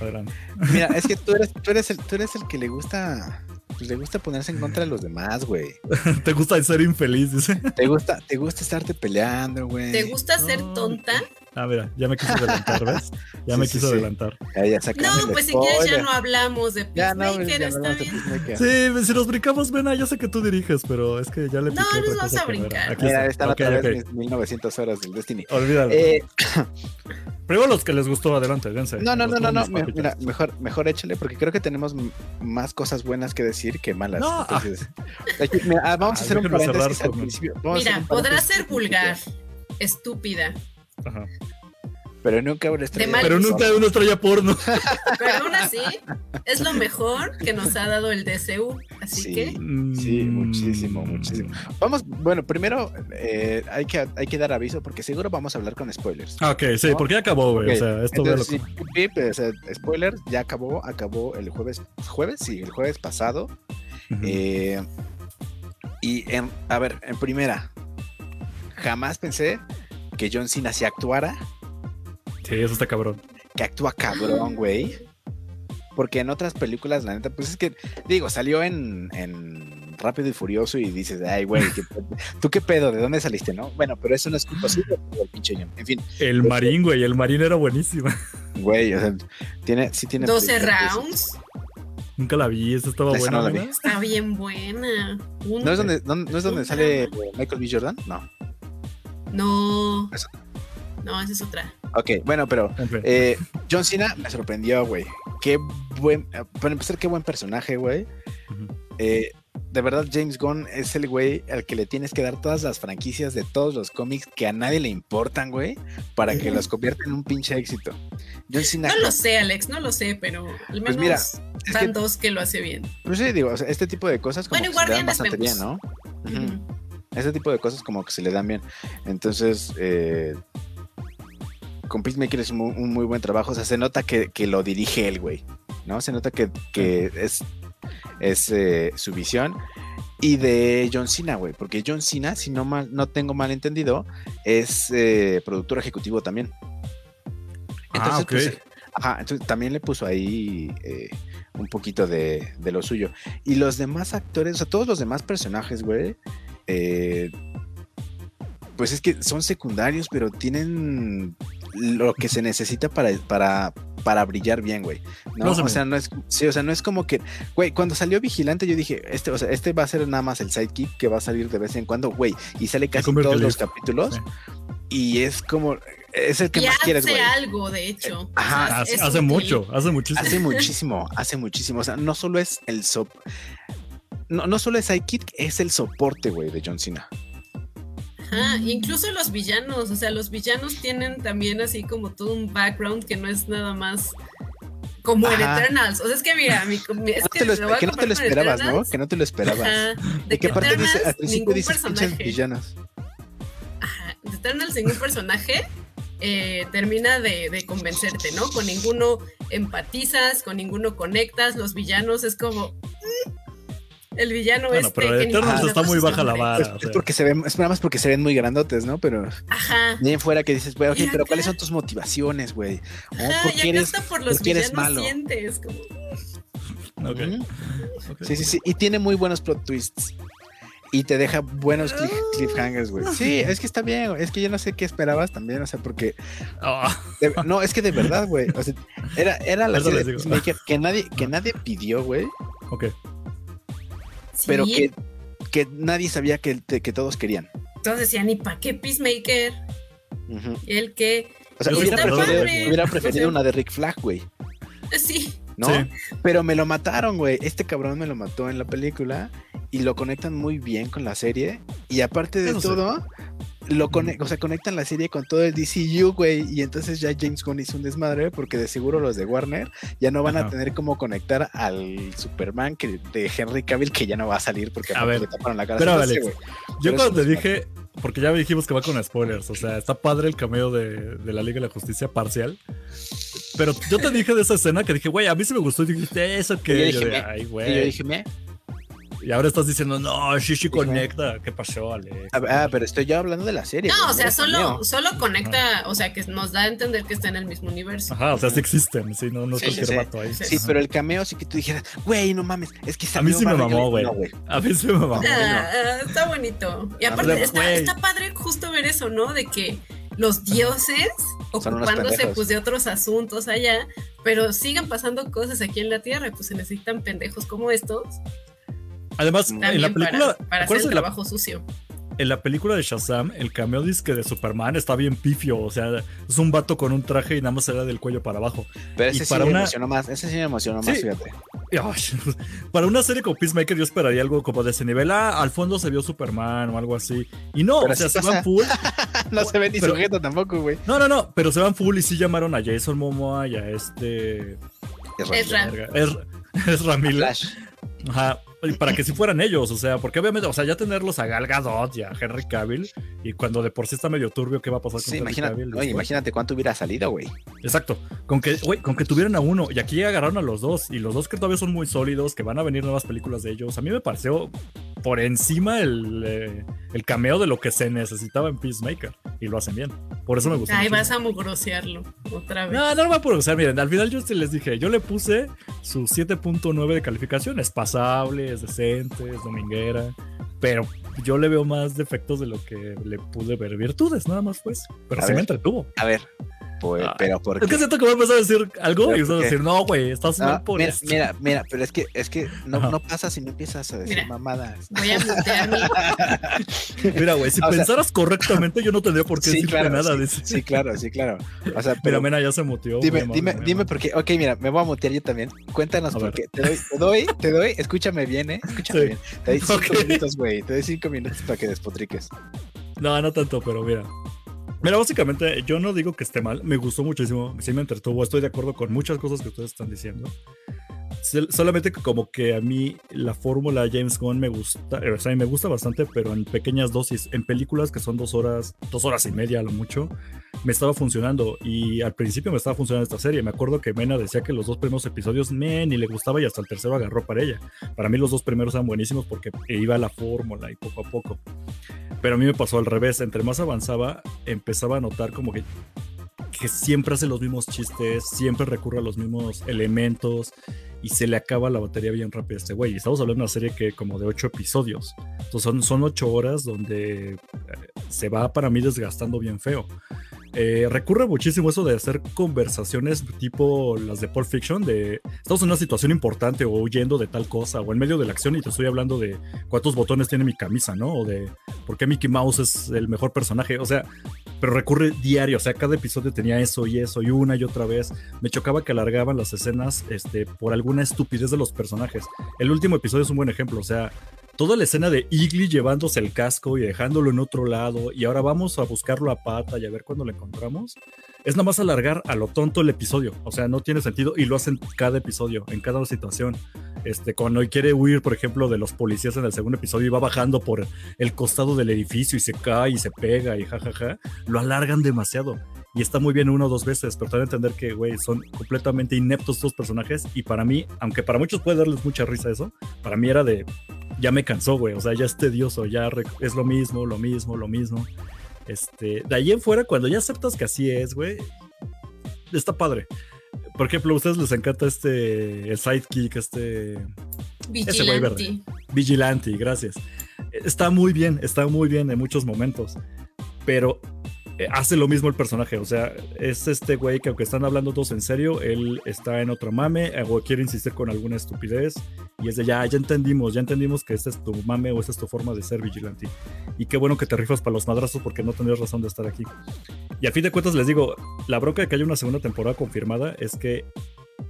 Adelante. Mira, es que tú eres, tú eres el, tú eres el que le gusta, pues le gusta ponerse en contra de los demás, güey. (laughs) ¿Te gusta ser infeliz? Dice. Te gusta, te gusta estarte peleando, güey. ¿Te gusta ser tonta? Ah, mira, ya me quiso adelantar, (laughs) ¿ves? Ya Sí, me sí, quiso sí. adelantar. Ya, ya sacamos No, pues si quieres ya no hablamos de Ya no, Peacemaker, está bien. Peacemaker. Sí, si nos brincamos, Vena, yo sé que tú diriges, pero es que ya le No, nos vamos a brincar. Aquí Mira, está. están Ok, otra vez mis 1900 horas del Destiny. Olvídalo. Eh, (laughs) Primero los que les gustó, adelante, dense. no, no, no, no, no. me-. Mira, mejor, mejor échale, porque creo que tenemos más cosas buenas que decir que malas. No, Entonces, aquí, mira, ah, vamos a Ah, hacer un paréntesis al principio. Vamos Mira, podrá ser vulgar, estúpida, Ajá. Pero nunca una estrella. Pero nunca una estrella porno. (laughs) pero aún así es lo mejor que nos ha dado el DCU. Así Sí. que Sí, muchísimo, muchísimo. Vamos, bueno, primero eh, hay, que, hay que dar aviso porque seguro vamos a hablar con spoilers. Ok, sí, porque ya acabó, güey. O sea, esto Entonces, sí, pip, o sea, spoiler, ya acabó, acabó el jueves, jueves, sí, el jueves pasado. Eh, y en, a ver, en primera, jamás pensé que John Cena se actuara, Sí, eso está cabrón. que actúa cabrón, güey. Porque en otras películas, la neta, pues es que, digo, salió en, en Rápido y Furioso y dices, ay, güey, ¿qué pe- ¿tú qué pedo? ¿De dónde saliste, no? Bueno, pero eso no es culpa suya, el pinche John. En fin, El marín, güey, el marín era buenísimo. güey, o sea, tiene, sí tiene. 12 películas que- rounds. Nunca la vi, esa estaba Esa buena. no la vi. Está bien buena. ¿No es donde, no, no es donde sale Michael B. Jordan? No. No. Esa- No, esa es otra. Ok, bueno, pero eh, John Cena me sorprendió, güey. Qué buen, para empezar, qué buen personaje, güey. Eh, de verdad, James Gunn es el güey al que le tienes que dar todas las franquicias de todos los cómics que a nadie le importan, güey, para que los convierta en un pinche éxito. John Cena, No lo sé, Alex, no lo sé, pero al menos Pues mira, es van que- dos que lo hace bien. pues sí, digo, o sea, este tipo de cosas como Bueno, y que se le dan Guardianes bastante bien, vemos. ¿no? Ese tipo de cosas como que se le dan bien. Entonces, eh, con Peacemaker es un, mu- un muy buen trabajo. O sea, se nota que, que lo dirige él, güey. ¿No? Se nota que, que es, es eh, su visión. Y de John Cena, güey. Porque John Cena, si no, mal, no tengo mal entendido, es eh, productor ejecutivo también. ah, ok. pues, Ajá, entonces también le puso ahí eh, un poquito de, de lo suyo. Y los demás actores, o sea, todos los demás personajes, güey, eh, pues es que son secundarios, pero tienen lo que se necesita para, para, para brillar bien, güey. ¿no? No se o sea, no es, sí, o sea, no es como que, güey, cuando salió Vigilante yo dije, este, o sea, este va a ser nada más el sidekick que va a salir de vez en cuando, güey, y sale casi todos los capítulos Sí. y es como, es el que Y más hace quieres, güey. algo, de hecho. Ajá, O sea, Hace, mucho, hace muchísimo. Hace muchísimo, hace muchísimo. O sea, no solo es el sop. No, no solo es sidekick, es el soporte, güey, de John Cena. Ajá, incluso los villanos, o sea, los villanos tienen también así como todo un background que no es nada más como en Ajá. Eternals. O sea, es que mira, mi, mi- es No que, lo lo no te lo esperabas, ¿no? Eternals. Que no te lo esperabas. Ajá, de Y que que aparte dice, al Eternals, principio dices villanos. Ajá, de Eternals, ningún personaje eh, termina de, de convencerte, ¿no? Con ninguno empatizas, con ninguno conectas. Los villanos es como. "Mm, El villano Bueno, este. pero ni Eternals está muy baja la vara. Es, o es sea. porque se ven, es nada más porque se ven muy grandotes, ¿no? Pero Ajá. en fuera que dices, güey, ok, pero ¿cuáles son tus motivaciones, güey? Oh, Ajá, ¿Por y qué acá eres, está por los por qué eres villanos malo? sientes. Como. Sí, sí, sí. Y tiene muy buenos plot twists. Y te deja buenos cliff- cliffhangers, güey. Sí, es que está bien, güey. Es que yo no sé qué esperabas también, o sea, porque. Ah, de- no, es que de verdad, güey. O sea, era, era la serie de que nadie, que nadie pidió, güey. ok. Sí. Pero que, que nadie sabía que, que todos querían. Todos decían, ¿y para qué Peacemaker? Ujú. El que. O sea, Yo hubiera preferido, hubiera una de Rick Flag, güey. Sí. ¿No? Sí. Pero me lo mataron, güey. Este cabrón me lo mató en la película y lo conectan muy bien con la serie. Y aparte de todo, lo o sea, conectan la serie con todo el DCU, güey. Y entonces ya James Gunn hizo un desmadre porque de seguro los de Warner ya no van a tener cómo conectar al Superman que, de Henry Cavill que ya no va a salir porque A ver, le taparon la cara. pero, sé, Alex, güey. Yo Pero cuando te dije, porque ya dijimos que va con spoilers, o sea, está padre el cameo de, de la Liga de la Justicia parcial. Pero yo te dije de esa escena que dije, güey, a mí sí me gustó. Y dijiste, eso Y yo que. dije, Yo de, ay, Y yo güey. dije, me. Y ahora estás diciendo, no, Shishi conecta. ¿Qué pasó, Alex? Ah, pero estoy yo hablando de la serie. No, o sea, solo, solo conecta, o sea, que nos da a entender que está en el mismo universo. Ajá, o sea, sí existen, sí, no, no es Sí, cualquier sí, sí. vato ahí. Sí, Ajá. pero el cameo sí que tú dijeras, güey, no mames, es que A mí sí me mamó, Allen". güey. No, A mí sí me mamó. Ah, está bonito. Y aparte, pero, está, está padre justo ver eso, ¿no? De que los dioses ocupándose pues de otros asuntos allá, pero sigan pasando cosas aquí en la Tierra, y pues se necesitan pendejos como estos Además, en también la película, para, para hacer ¿acuerdas el de la, trabajo sucio. en la película de Shazam, el cameo disque de Superman está bien pifio, o sea, es un vato con un traje y nada más era del cuello para abajo. Pero Y ese sí para me una- emocionó más, ese sí me emocionó más, Sí. fíjate. Y, ay, (laughs) para una serie como Peacemaker yo esperaría algo como de ese nivel. Ah, al fondo se vio Superman o algo así. Y no, Pero o sea, se pasa. van full. (laughs) no se ve ni Pero- sujeto tampoco, güey. No, no, no, pero se van full y sí llamaron a Jason Momoa y a este... Es, es (laughs) Ramírez. Flash. Ajá. Para que si fueran ellos, o sea, porque obviamente, o sea, ya tenerlos a Gal Gadot y a Henry Cavill, y cuando de por sí está medio turbio, ¿qué va a pasar con Sí, Henry Cavill? oye, imagínate cuánto hubiera salido, güey. Exacto. Con que, güey, con que tuvieran a uno. Y aquí agarraron a los dos. Y los dos que todavía son muy sólidos, que van a venir nuevas películas de ellos. A mí me pareció por encima el, eh, el cameo de lo que se necesitaba en Peacemaker. Y lo hacen bien. Por eso me. Ay, muchísimo. vas a mugrosearlo otra vez. No, no lo voy a progresar. Miren, al final yo les dije, yo le puse su 7.9 de calificación. Es pasable, es decente, es dominguera. Pero yo le veo más defectos de lo que le pude ver virtudes, nada más pues. Pero A sí me ver. entretuvo. A ver, pues, pero ¿por Es que siento que voy a empezar a decir algo ¿Pero y vas a decir, no, güey, estás No, mal por mira, esto. mira, mira, pero es que, es que no, Ajá. no pasa si no empiezas a decir Mira. mamadas. Voy a. (laughs) Mira, güey, si O sea- pensaras correctamente, yo no tendría por qué Sí, decirte claro, nada. sí, dice. sí, claro, sí, claro. O sea, Mira, pero Mena ya se muteó. dime, dime, dime por qué. Ok, mira, me voy a mutear yo también. Cuéntanos A por ver. qué. Te doy, te doy, te doy, escúchame bien, ¿eh? Escúchame Sí. bien. Te doy cinco minutos, güey. Te doy cinco minutos para que despotriques. No, no tanto, pero mira. Mira, básicamente, yo no digo que esté mal. Me gustó muchísimo. Sí me entretuvo. Estoy de acuerdo con muchas cosas que ustedes están diciendo. Sol- Solamente como que a mí la fórmula James Gunn me gusta, eh, me gusta bastante, pero en pequeñas dosis, en películas que son dos horas, dos horas y media a lo mucho, me estaba funcionando y al principio me estaba funcionando esta serie. Me acuerdo que Mena decía que los dos primeros episodios me ni le gustaba y hasta el tercero agarró para ella. Para mí los dos primeros eran buenísimos porque iba la fórmula y poco a poco. Pero a mí me pasó al revés. Entre más avanzaba, empezaba a notar como que, que siempre hace los mismos chistes, siempre recurre a los mismos elementos y se le acaba la batería bien rápido a este güey. Y Estamos hablando de una serie que como de ocho episodios. Entonces son, son ocho horas donde eh, se va para mí desgastando bien feo. Eh, recurre muchísimo eso de hacer conversaciones tipo las de Pulp Fiction, de estamos en una situación importante o huyendo de tal cosa o en medio de la acción y te estoy hablando de cuántos botones tiene mi camisa, ¿no? O de por qué Mickey Mouse es el mejor personaje, o sea, pero recurre diario, o sea, cada episodio tenía eso y eso y una y otra vez. Me chocaba que alargaban las escenas este, por alguna estupidez de los personajes. El último episodio es un buen ejemplo, o sea, toda la escena de Igly llevándose el casco y dejándolo en otro lado y ahora vamos a buscarlo a pata y a ver cuándo lo encontramos. Es nada más alargar a lo tonto el episodio, o sea, no tiene sentido y lo hacen cada episodio, en cada situación. Este, cuando quiere huir, por ejemplo, de los policías en el segundo episodio y va bajando por el costado del edificio y se cae y se pega y jajaja, lo alargan demasiado. Y está muy bien una o dos veces, pero también entender que, güey, son completamente ineptos estos personajes. Y para mí, aunque para muchos puede darles mucha risa eso, para mí era de, ya me cansó, güey. O sea, ya es tedioso, ya es lo mismo, lo mismo, lo mismo. Este, de ahí en fuera, cuando ya aceptas que así es, güey, está padre. Por ejemplo, a ustedes les encanta este, el sidekick, este Ese güey verde. Vigilante. vigilante, gracias. Está muy bien, está muy bien en muchos momentos, pero hace lo mismo el personaje, o sea, es este güey que aunque están hablando todos en serio, él está en otro mame eh, o quiere insistir con alguna estupidez y es de ya, ya entendimos, ya entendimos que esta es tu mame o esta es tu forma de ser vigilante. Y qué bueno que te rifas para los madrazos porque no tendrías razón de estar aquí. Y a fin de cuentas les digo, la bronca de que haya una segunda temporada confirmada es que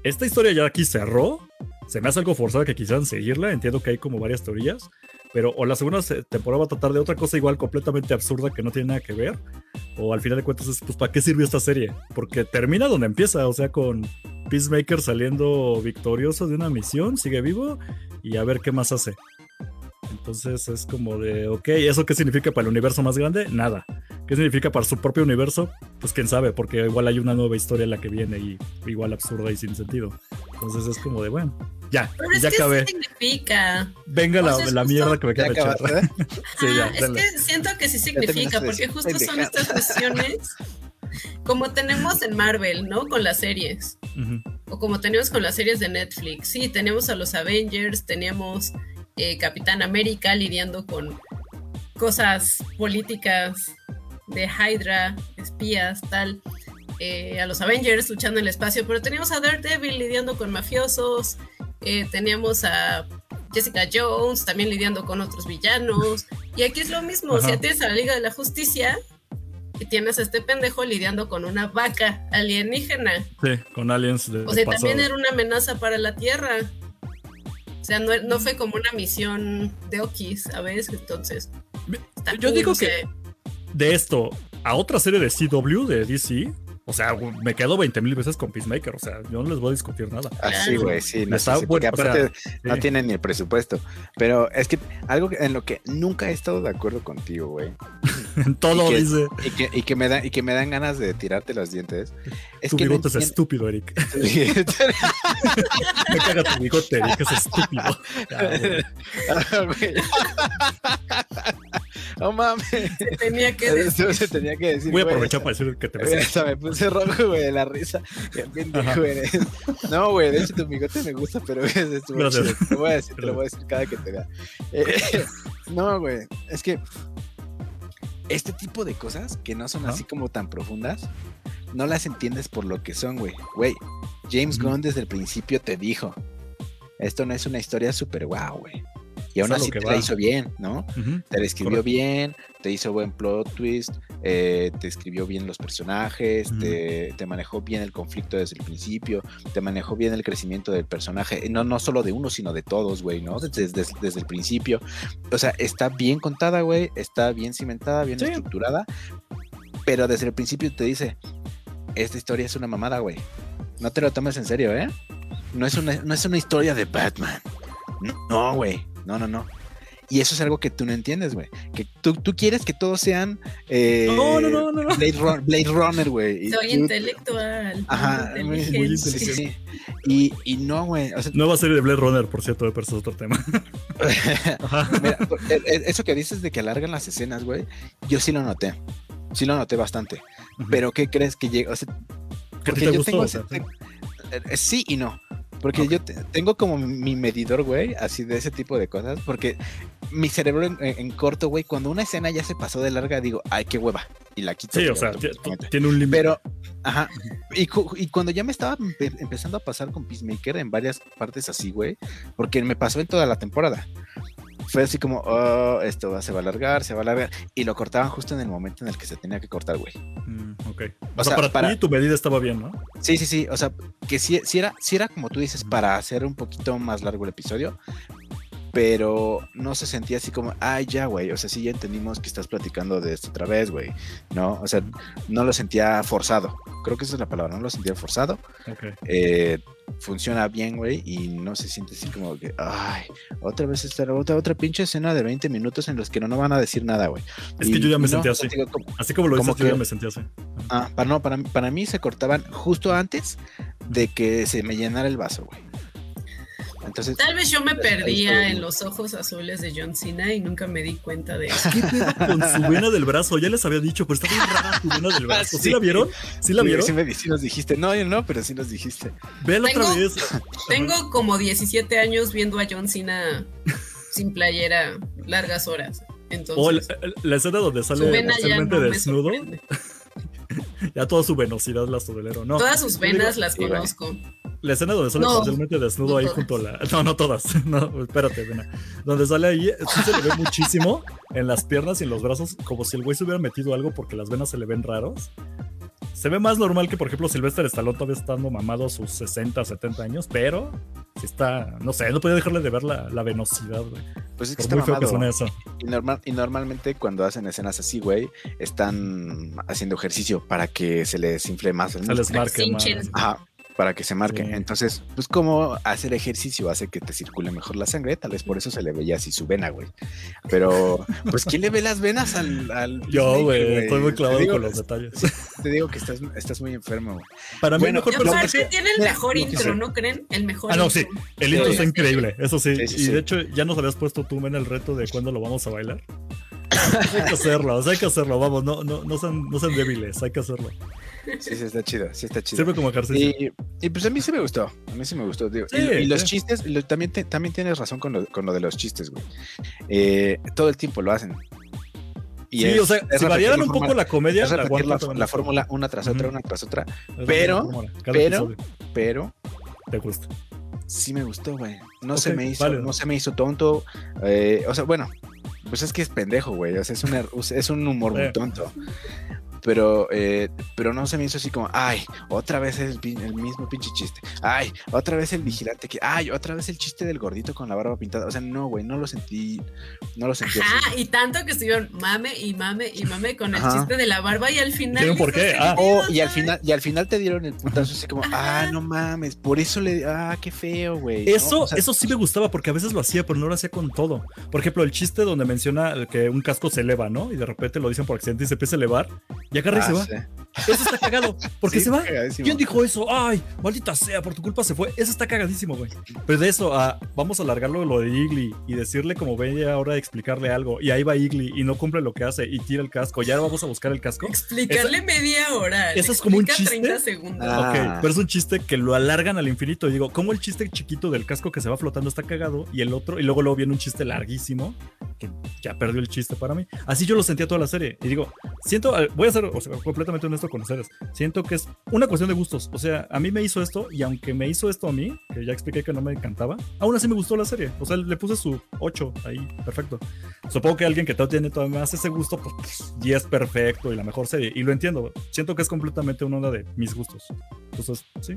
esta historia ya aquí cerró. Se me hace algo forzada que quisieran seguirla. Entiendo que hay como varias teorías. Pero o la segunda se- temporada va a tratar de otra cosa igual completamente absurda que no tiene nada que ver. O al final de cuentas es, pues, ¿para qué sirvió esta serie? Porque termina donde empieza. O sea, con Peacemaker saliendo victorioso de una misión, sigue vivo y a ver qué más hace. Entonces es como de, ok, ¿eso qué significa para el universo más grande? Nada. ¿Qué significa para su propio universo? Pues quién sabe, porque igual hay una nueva historia en la que viene y igual absurda y sin sentido. Entonces es como de, bueno, ya, Pero es ya que acabé. sí significa. Venga la, O sea, es la justo- mierda que me ¿Ya queda echar. acabaste? (laughs) Sí, ya, es dale. que siento que sí significa, de porque justo son estas cuestiones como tenemos en Marvel, ¿no? Con las series. Ujú. O como tenemos con las series de Netflix. Sí, teníamos a los Avengers, teníamos eh, Capitán América lidiando con cosas políticas de Hydra, espías, tal. eh, a los Avengers luchando en el espacio, pero teníamos a Daredevil lidiando con mafiosos, eh, teníamos a Jessica Jones también lidiando con otros villanos, y aquí es lo mismo, Ajá. si tienes a la Liga de la Justicia, y tienes a este pendejo lidiando con una vaca alienígena, Sí, con aliens de o sea, pasado. también era una amenaza para la Tierra. O sea, no, no fue como una misión de Okis, ¿sabes? Entonces. Yo digo sea, De esto a otra serie de CW, de DC, o sea, me quedo 20 mil veces con Peacemaker. O sea, yo no les voy a discutir nada. Así, güey, sí. No, Está sí, porque bueno, o sea, aparte no sí. tienen ni el presupuesto. Pero es que algo en lo que nunca he estado de acuerdo contigo, güey. (laughs) En todo y que- dice. Y que, y que me da, y que me dan ganas de tirarte los dientes. Es tu que no bigote es entiendo- estúpido, Eric. (laughs) (laughs) Me caga tu bigote, Eric, es estúpido. Ah. No mames. (laughs) se tenía que decir. Eso se tenía que decir. Voy a aprovechar para decir que te hasta me puse rojo, güey, de la risa. Qué pendejo Ajá. eres. No, güey, de hecho tu bigote me gusta, pero es estuvo Gracias. chido. Te lo voy a decir, te lo voy a decir cada que te vea. Eh, (laughs) no, güey, es que este tipo de cosas que no son así como tan profundas, no las entiendes por lo que son, güey. Güey, James. Gunn desde el principio te dijo, esto no es una historia súper guau, güey. Y aún así te va. la hizo bien, ¿no? Te la escribió Correcto. bien, te hizo buen plot twist, eh, te escribió bien los personajes, te, te manejó bien el conflicto desde el principio, te manejó bien el crecimiento del personaje, no, no solo de uno, sino de todos, güey, ¿no? Desde, desde- desde el principio. O sea, está bien contada, güey, está bien cimentada, bien Sí. estructurada, pero desde el principio te dice, esta historia es una mamada, güey. No te lo tomes en serio, ¿eh? No es una, no es una historia de Batman. No, No, güey. No, no, no. Y eso es algo que tú no entiendes, güey. Que tú, tú quieres que todos sean. eh, No, no, no, no, no. Blade, Run- Blade Runner, güey. Soy tú- intelectual. Ajá, muy inteligente. Sí, sí. Y, y no, güey. O sea, Nueva serie de Blade Runner, por cierto, pero eso es otro tema. (laughs) Mira, e- e- eso que dices de que alargan las escenas, güey, yo sí lo noté. Sí lo noté bastante. Pero ¿qué crees que llega? O sea, ¿Qué porque te yo gustó? tengo O sea, tengo- eh, sí y no. Porque yo te- tengo como mi medidor, güey, así de ese tipo de cosas. Porque mi cerebro en, en corto, güey, cuando una escena ya se pasó de larga, digo, ay, qué hueva. Y la quito. Sí, o sea, tiene un límite. Pero, ajá. Y, cu- y cuando ya me estaba empe- empezando a pasar con Peacemaker en varias partes así, güey, porque me pasó en toda la temporada. Fue así como, oh, esto se va a alargar, se va a alargar. Y lo cortaban justo en el momento en el que se tenía que cortar, güey. Mm, ok. O O, sea, sea, para, para- ti tu medida estaba bien, ¿no? Sí, sí, sí. O sea, que sí, sí era, sí era como tú dices, para hacer un poquito más largo el episodio. Pero no se sentía así como, ay, ya, güey. O sea, sí, ya entendimos que estás platicando de esto otra vez, güey. No, o sea, no lo sentía forzado. Creo que esa es la palabra, no lo sentía forzado. Eh, funciona bien, güey, y no se siente así como que, ay, otra vez esta otra, otra pinche escena de 20 minutos en los que no, no van a decir nada, güey. Es Y que yo ya me no, sentí así. digo, como- Así como lo dices, yo ya que- me sentí así. ah, para, no, para, para mí se cortaban justo antes de que se me llenara el vaso, güey. Entonces, Tal vez yo me perdía en los ojos azules de John Cena y nunca me di cuenta de eso. ¿Qué pedo con su vena del brazo? Ya les había dicho, pero está bien rara su vena del brazo. ¿Sí, Sí. la vieron? ¿Sí la sí, vieron? sí me- sí nos dijiste. No, no, pero sí nos dijiste. Otra Tengo- vez. Tengo como 17 años viendo a John Cena sin playera largas horas. Entonces, O la, la escena donde sale parcialmente no desnudo, sorprende. (laughs) ya toda su venosidad la sodelero. No, Todas sus venas las sí, conozco. la escena donde sale No, parcialmente desnudo no ahí todas. junto a la. (laughs) No, no todas. (laughs) No, espérate, vena. Donde sale ahí, sí se le ve muchísimo en las piernas y en los brazos, como si el güey se hubiera metido algo porque las venas se le ven raros. Se ve más normal que, por ejemplo, Sylvester Stallone todavía estando mamado a sus 60, 70 años, pero sí está, no sé, no podía dejarle de ver la, la venosidad, güey. Pues es que Por está muy feo que mamado. suene eso. Y, normal, y normalmente cuando hacen escenas así, güey, están haciendo ejercicio para que se les infle más el Se les músculo. marque más. Ajá, para que se marque. Sí. Entonces, pues como hacer ejercicio hace que te circule mejor la sangre, tal vez por eso se le veía así su vena, güey. Pero, pues, ¿quién le ve las venas al... al (laughs) Yo, güey, estoy muy Te clavado digo- con los detalles. (laughs) Te digo que estás, estás muy enfermo. güey. Para mí, Bueno, mejor Y Pero aparte personaje. tiene el mejor lo que intro. ¿no creen? El mejor Ah, no, intro. sí. El intro Sí. está increíble, eso sí. Sí, sí, y sí. de hecho, ya nos habías puesto tú, en el reto de cuándo lo vamos a bailar. hay que hacerlo, o sea, hay que hacerlo, vamos, no, no, no, sean, no sean débiles, hay que hacerlo. Sí, sí, está chido, sí está chido. Sirve como ejercicio. Y, y, pues a mí sí me gustó, a mí sí me gustó. digo, y- Sí, y, los sí. chistes, lo- también, te- también tienes razón con lo, con lo de los chistes, güey. Eh, todo el tiempo lo hacen. Y sí, es- o sea, si variaran un poco la comedia, la la, la fórmula una tras otra, Ujú. una tras otra, Es pero- pero- episodio. pero Te gusta. sí me gustó, güey. No se Ok, me hizo, válido. no se me hizo tonto. eh, o sea, bueno, pues es que es pendejo, güey. O sea, es un, er- es un humor muy tonto. Pero, eh, pero no se me hizo así como, ay, otra vez el, pin- el mismo pinche chiste. Ay, otra vez el vigilante que, ay, otra vez el chiste del gordito con la barba pintada. O sea, no, güey, no lo sentí, no lo sentí así. Ajá, y tanto que estuvieron mame y mame y mame con el Ajá. chiste de la barba y al final. ¿Tienen por qué? "¿Qué Ah. Oh, y al sabes?". final, y al final te dieron el putazo así como, Ajá. ah, no mames, por eso le, ah, qué feo, güey. ¿no? Eso, O sea, eso sí me gustaba porque a veces lo hacía, pero no lo hacía con todo. Por ejemplo, el chiste donde menciona que un casco se eleva, ¿no? Y de repente lo dicen por accidente y se empieza a elevar y y ah, se va. sí. Eso está cagado. Porque Sí, se va. cagadísimo. ¿Quién dijo eso? Ay, maldita sea, por tu culpa se fue. Eso está cagadísimo, güey. Pero de eso a vamos a alargarlo lo de Igly y decirle como veía ahora explicarle algo. Y ahí va Igly y no cumple lo que hace y tira el casco. Ya vamos a buscar el casco. Explicarle media hora. eso es como un chiste. 30 segundos. Ah. Ok, pero es un chiste que lo alargan al infinito. Y digo, ¿cómo el chiste chiquito del casco que se va flotando está cagado? Y el otro, y luego luego viene un chiste larguísimo que ya perdió el chiste para mí. Así yo lo sentía toda la serie. Y digo, siento, voy a ser o sea, completamente honesto con ustedes. Siento que es una cuestión de gustos. O sea, a mí me hizo esto y aunque me hizo esto a mí, que ya expliqué que no me encantaba, aún así me gustó la serie. O sea, le puse su 8 ahí, perfecto. Supongo que alguien que tiene todavía más ese gusto, pues, pues, y es perfecto y la mejor serie. Y lo entiendo. Siento que es completamente una onda de mis gustos. Entonces, sí.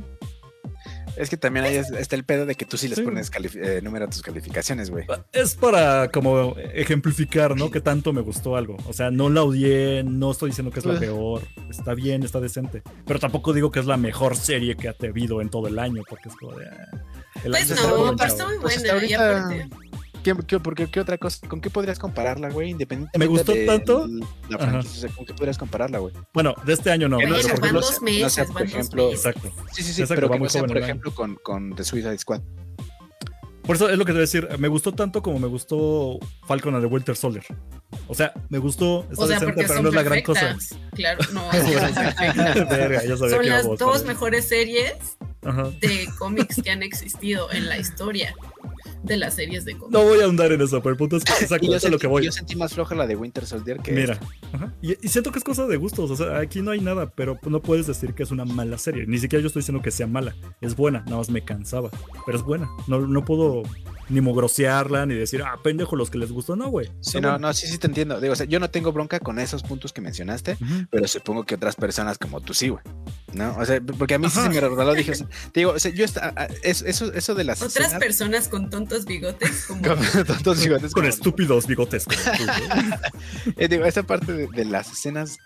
Es que también ahí es- está el pedo de que tú sí les Sí. pones eh, número a tus calificaciones, güey. Es para como ejemplificar, ¿no? Que tanto me gustó algo. O sea, no la odié, no estoy diciendo que es la peor. Está bien, está decente. Pero tampoco digo que es la mejor serie que ha tenido en todo el año, porque es como de... ah, el Pues año no, pero está muy Pues buena. ¿Qué, qué, porque, ¿Qué otra cosa? ¿Con qué podrías compararla, güey? Independientemente Me gustó de tanto. La franquicia, o sea, ¿con qué podrías compararla, güey? Bueno, de este año no. Bueno, pero van dos meses, no sé, por van dos ejemplo, meses. Exacto. Sí, sí, sí, Exacto, pero que no sea, joven por ejemplo, con, con The Suicide Squad. Por eso es lo que te voy a decir. Me gustó tanto como me gustó Falcon and the Winter Soldier. O sea, me gustó, está o sea, decente, porque pero son no es la gran cosa. Claro, no. (laughs) (laughs) Verga, ya sabía Son que las dos mejores series Ajá. de cómics que han existido en la historia de las series de cómics. No voy a ahondar en eso, pero el punto es que (laughs) es lo que voy. yo sentí más floja la de Winter Soldier que Mira, esta. ajá. y, y siento que es cosa de gustos. O sea, aquí no hay nada, pero no puedes decir que es una mala serie. Ni siquiera yo estoy diciendo que sea mala. Es buena, nada más me cansaba. Pero es buena. No, no puedo ni mogrosearla ni decir, ah, pendejo, los que les gustó. No, güey. Sí, Está no, no, sí, sí te entiendo. Digo, o sea, yo no tengo bronca con esos puntos que mencionaste, pero supongo que otras personas como tú sí, güey. ¿No? O sea, porque a mí sí se me regaló, dije, o sea, te digo, o sea, yo esta- a- es- eso, eso de las Otras escenas personas con tontos bigotes, como (laughs) con tontos bigotes, Con como- estúpidos bigotes. como tú, güey. (laughs) Eh, digo, esa parte de, de las escenas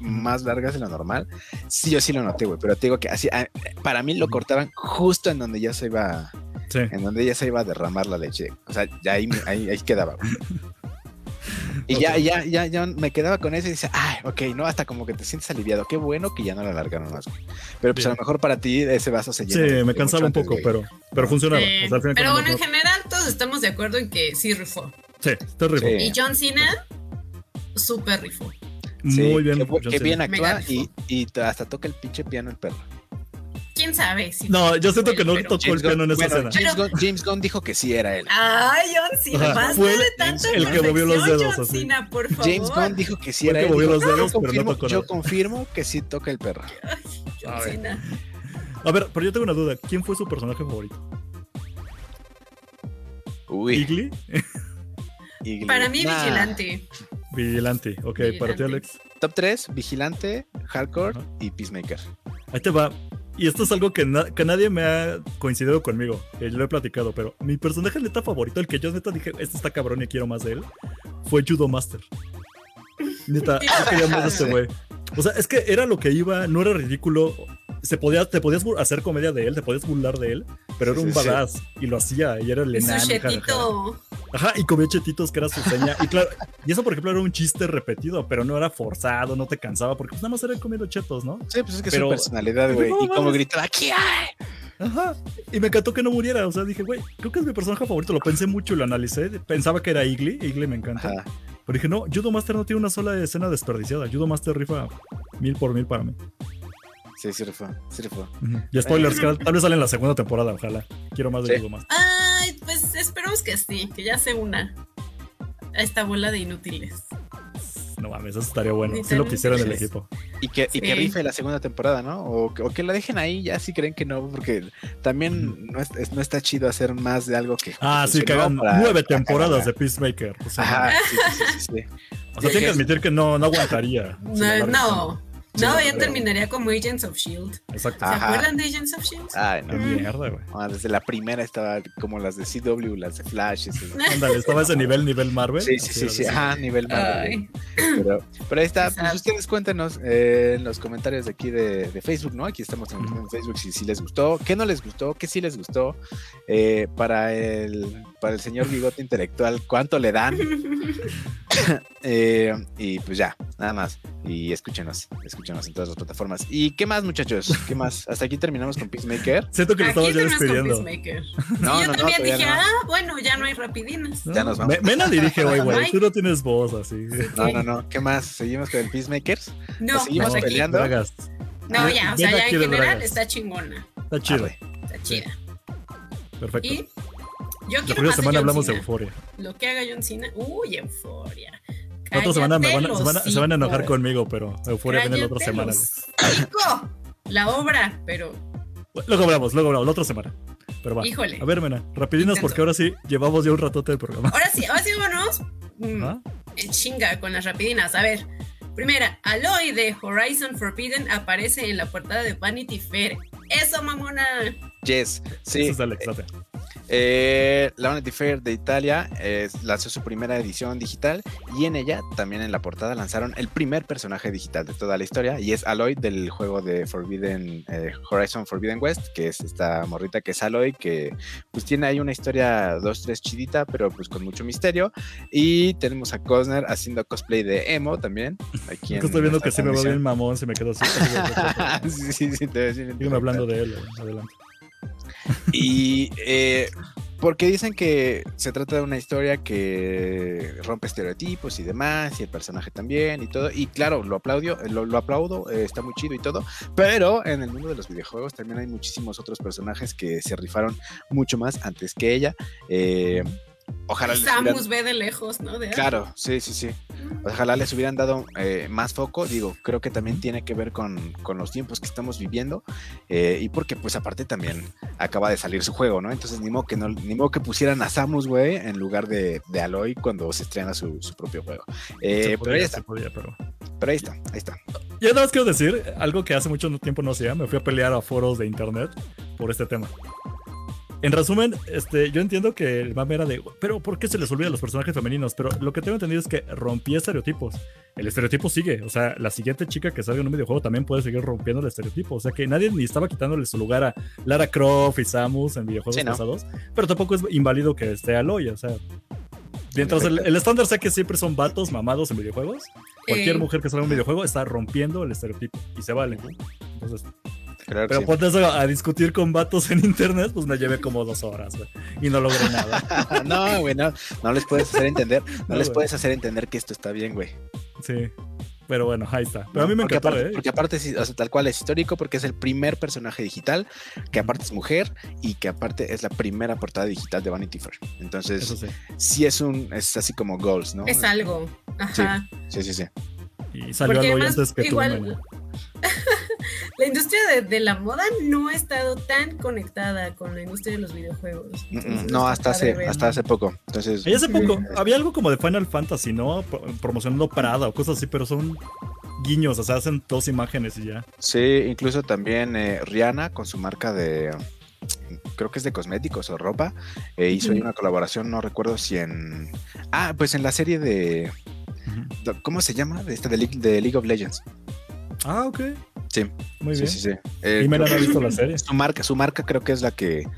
más largas de lo normal, sí, yo sí lo noté, güey, pero te digo que así, para mí lo cortaban justo en donde ya se iba, Sí. en donde ya se iba a derramar la leche. O sea, ya ahí, ahí, ahí quedaba, güey. (laughs) Y ya, ya, ya, ya me quedaba con eso y dice, ay, ok, no, hasta como que te sientes aliviado. Qué bueno que ya no la alargaron más, güey. Pero pues a lo mejor para ti ese vaso se Sí, llena. de- me cansaba un poco, antes, pero, pero funcionaba. Sí. O sea, al final Pero bueno, en general todos estamos de acuerdo en que sí rifó. Sí, está. Sí. Y John Cena, súper rifó. Sí, Muy bien. Cena. bien actúa y, y hasta toca el pinche piano el perro. ¿Quién sabe? Si No, yo siento que no Pero- tocó el piano en esa bueno, escena. James, Gunn, James Gunn dijo que sí era él. Ay, John Cena, Ajá, basta fue el- de tanta el que movió los dedos, John así. Cena, por favor. James Gunn dijo que sí Fue el era que él. movió los dedos, yo, pero no confirmo, tocó yo nada". confirmo que sí toca el perro. John A ver. Cena. A ver, pero yo tengo una duda. ¿Quién fue su personaje favorito? Uy. ¿Igly? Igly. Para mí, Nah. Vigilante. Vigilante. Ok, para ti, Vigilante. Alex. Top 3, Vigilante, Hardcore Ajá. y Peacemaker. Ahí te va. Y esto es algo que, na- que nadie me ha coincidido conmigo, que yo lo he platicado, pero mi personaje neta favorito, el que yo neta dije, este está cabrón y quiero más de él, fue Judo Master. Neta, yo quería más de ese güey. O sea, es que era lo que iba, no era ridículo. Se podía, te podías hacer comedia de él, te podías burlar de él, pero Sí, era un sí, sí. badass y lo hacía y era el enano. Ajá, y comía chetitos que era su seña. Y claro, y eso por ejemplo era un chiste repetido, pero no era forzado, no te cansaba, porque pues nada más era comiendo chetos, ¿no? Sí, pues es que es Pero- su personalidad, güey. No, y como gritaba, aquí hay. Ajá. Y me encantó que no muriera. O sea, dije, güey, creo que es mi personaje favorito. Lo pensé mucho y lo analicé. Pensaba que era Igly. Igly me encanta. Ajá. Pero dije, no, Judo Master no tiene una sola escena desperdiciada. Judo Master rifa mil por mil para mí. Sí, sí rifó, sí rifó. Ujú. Y spoilers, que tal vez sale en la segunda temporada, ojalá. Quiero más de Sí. Judo Master. Ay, pues esperemos que sí, que ya se una a esta bola de inútiles. No mames, eso estaría bueno. Si lo tan quisieran el inútiles. equipo. Y que, y que Sí. rife la segunda temporada, ¿no? O, que- o que la dejen ahí ya si creen que no, porque también no, es- no está chido hacer más de algo que. Ah, sí, que hagan para- nueve para temporadas de. Peacemaker. O sea, Ajá, sí, sí, sí, sí, sí. o sea tienen que admitir que no, no aguantaría. No, alargan no, Sí, creo. terminaría como Agents of Shield. Exacto. ¿Se Ajá. acuerdan de Agents of Shield? Ay, no. Qué mierda, güey. Ah, desde la primera estaba como las de CW, las de Flash. Ándale, estaba a ese nivel, nivel Marvel. Sí, sí, sí, sí. Ajá, nivel Marvel. Pero, pero ahí está, pues ustedes cuéntenos eh, en los comentarios de aquí de, de Facebook, ¿no? Aquí estamos en, Facebook si, si les gustó, qué no les gustó, qué sí les gustó. eh, para, el, para el señor bigote intelectual, ¿cuánto le dan? (laughs) (laughs) Eh, y pues ya, nada más. Y escúchenos, escúchenos en todas las plataformas. ¿Y qué más, muchachos? ¿Qué más? Hasta aquí terminamos con Peacemaker. Siento que lo estamos ya despidiendo. (laughs) No, yo no, también dije, no. ah, bueno, ya no hay rapidinas. ¿no? Ya nos vamos. Me- Mena dirige hoy, güey. Ay. Tú no tienes voz así. No, no, no. ¿Qué más? ¿Seguimos con el Peacemakers? No, seguimos peleando. Dragas. No, ya, o sea, ya en general dragas. está chingona. Está chido. Arre. Está chida. Perfecto. Y yo La quiero primera más de semana John hablamos de euforia. Lo que haga John Cena. Uy, euforia. La otra semana me van, se, van a, los se van a enojar conmigo, pero euforia viene la otra semana. hocico. La obra, pero Luego hablamos, luego hablamos, la otra semana. Pero va. Híjole. A ver, Mena, rapidinas Intenso. porque ahora sí llevamos ya un ratote del programa. ahora sí, ahora sí vámonos. Mm, ¿Ah? en chinga con las rapidinas. A ver, primera, Aloy de Horizon Forbidden aparece en la portada de Vanity Fair. ¡Eso, mamona! Yes, sí. Eso es Alex, date. Eh, la Vanity Fair de Italia eh, lanzó su primera edición digital y en ella, también en la portada, lanzaron el primer personaje digital de toda la historia y es Aloy del juego de Forbidden eh, Horizon Forbidden West, que es esta morrita que es Aloy, que pues tiene ahí una historia dos, tres chidita, pero pues con mucho misterio. Y tenemos a Cosner haciendo cosplay de Emo también. Aquí estoy viendo que sí me va bien mamón, se me quedó así. (laughs) sí, sí, sí, te Sígueme hablando de él, adelante. (laughs) Y eh, porque dicen que se trata de una historia que rompe estereotipos y demás, y el personaje también y todo. Y claro, lo aplaudio, lo, aplaudo, eh, está muy chido y todo. Pero en el mundo de los videojuegos también hay muchísimos otros personajes que se rifaron mucho más antes que ella. Eh, ojalá les hubieran- Samus ve de lejos, ¿no? De, Claro, sí, sí, sí. Ojalá les hubieran dado eh, más foco. Digo, creo que también tiene que ver con, con los tiempos que estamos viviendo. eh, y porque, pues, aparte también acaba de salir su juego, ¿no? Entonces, ni modo que, no, ni modo que pusieran a Samus, güey, en lugar de, de Aloy cuando se estrena su, su propio juego. Eh, Se pero ahí se está, podía, pero... pero ahí está, ahí está. Yo nada más quiero decir algo que hace mucho tiempo no hacía. Me fui a pelear a foros de internet por este tema. En resumen, este, yo entiendo que el mame era de, pero ¿por qué se les olvida a los personajes femeninos? Pero lo que tengo entendido es que rompía estereotipos. El estereotipo sigue, o sea, la siguiente chica que salga en un videojuego también puede seguir rompiendo el estereotipo. O sea, que nadie ni estaba quitándole su lugar a Lara Croft y Samus en videojuegos Sí, ¿no? pasados, pero tampoco es inválido que esté Aloy, o sea, Mientras el, el estándar sea que siempre son vatos mamados en videojuegos, cualquier Eh. mujer que salga en un videojuego está rompiendo el estereotipo y se vale. Entonces, Claro pero sí. ponte eso a discutir con vatos en internet, pues me llevé como dos horas, güey, y no logré nada. (laughs) no, güey, no, no les puedes hacer entender, (laughs) no, No, les puedes hacer entender que esto está bien, güey. Sí. Pero bueno, ahí está. Pero a mí me porque encantó, aparte, ¿eh? porque aparte sí, o sea, tal cual es histórico porque es el primer personaje digital, que aparte es mujer y que aparte es la primera portada digital de Vanity Fair. Entonces, sí. sí es un, es así como goals, ¿no? Es algo. Ajá. Sí, sí, sí. Y salió Porque algo además, antes que tú. igual, Mena. La industria de, de la moda no ha estado tan conectada con la industria de los videojuegos. Mm, mm, Entonces, No, hasta hace, ver. hasta hace poco. Entonces, Y hace poco, Sí. había algo como de Final Fantasy, ¿no? Pro- Promocionando Prada o cosas así, pero son guiños, o sea, hacen dos imágenes y ya. sí, incluso también eh, Rihanna con su marca de, creo que es de cosméticos o ropa, eh, hizo una colaboración, no recuerdo si en, ah, pues en la serie de, ¿cómo se llama? De, esta de, League, de League of Legends. Ah, ok. Sí, Muy bien. sí, sí. Eh, Y Mena no ha visto la serie. Su marca, su marca creo que es la que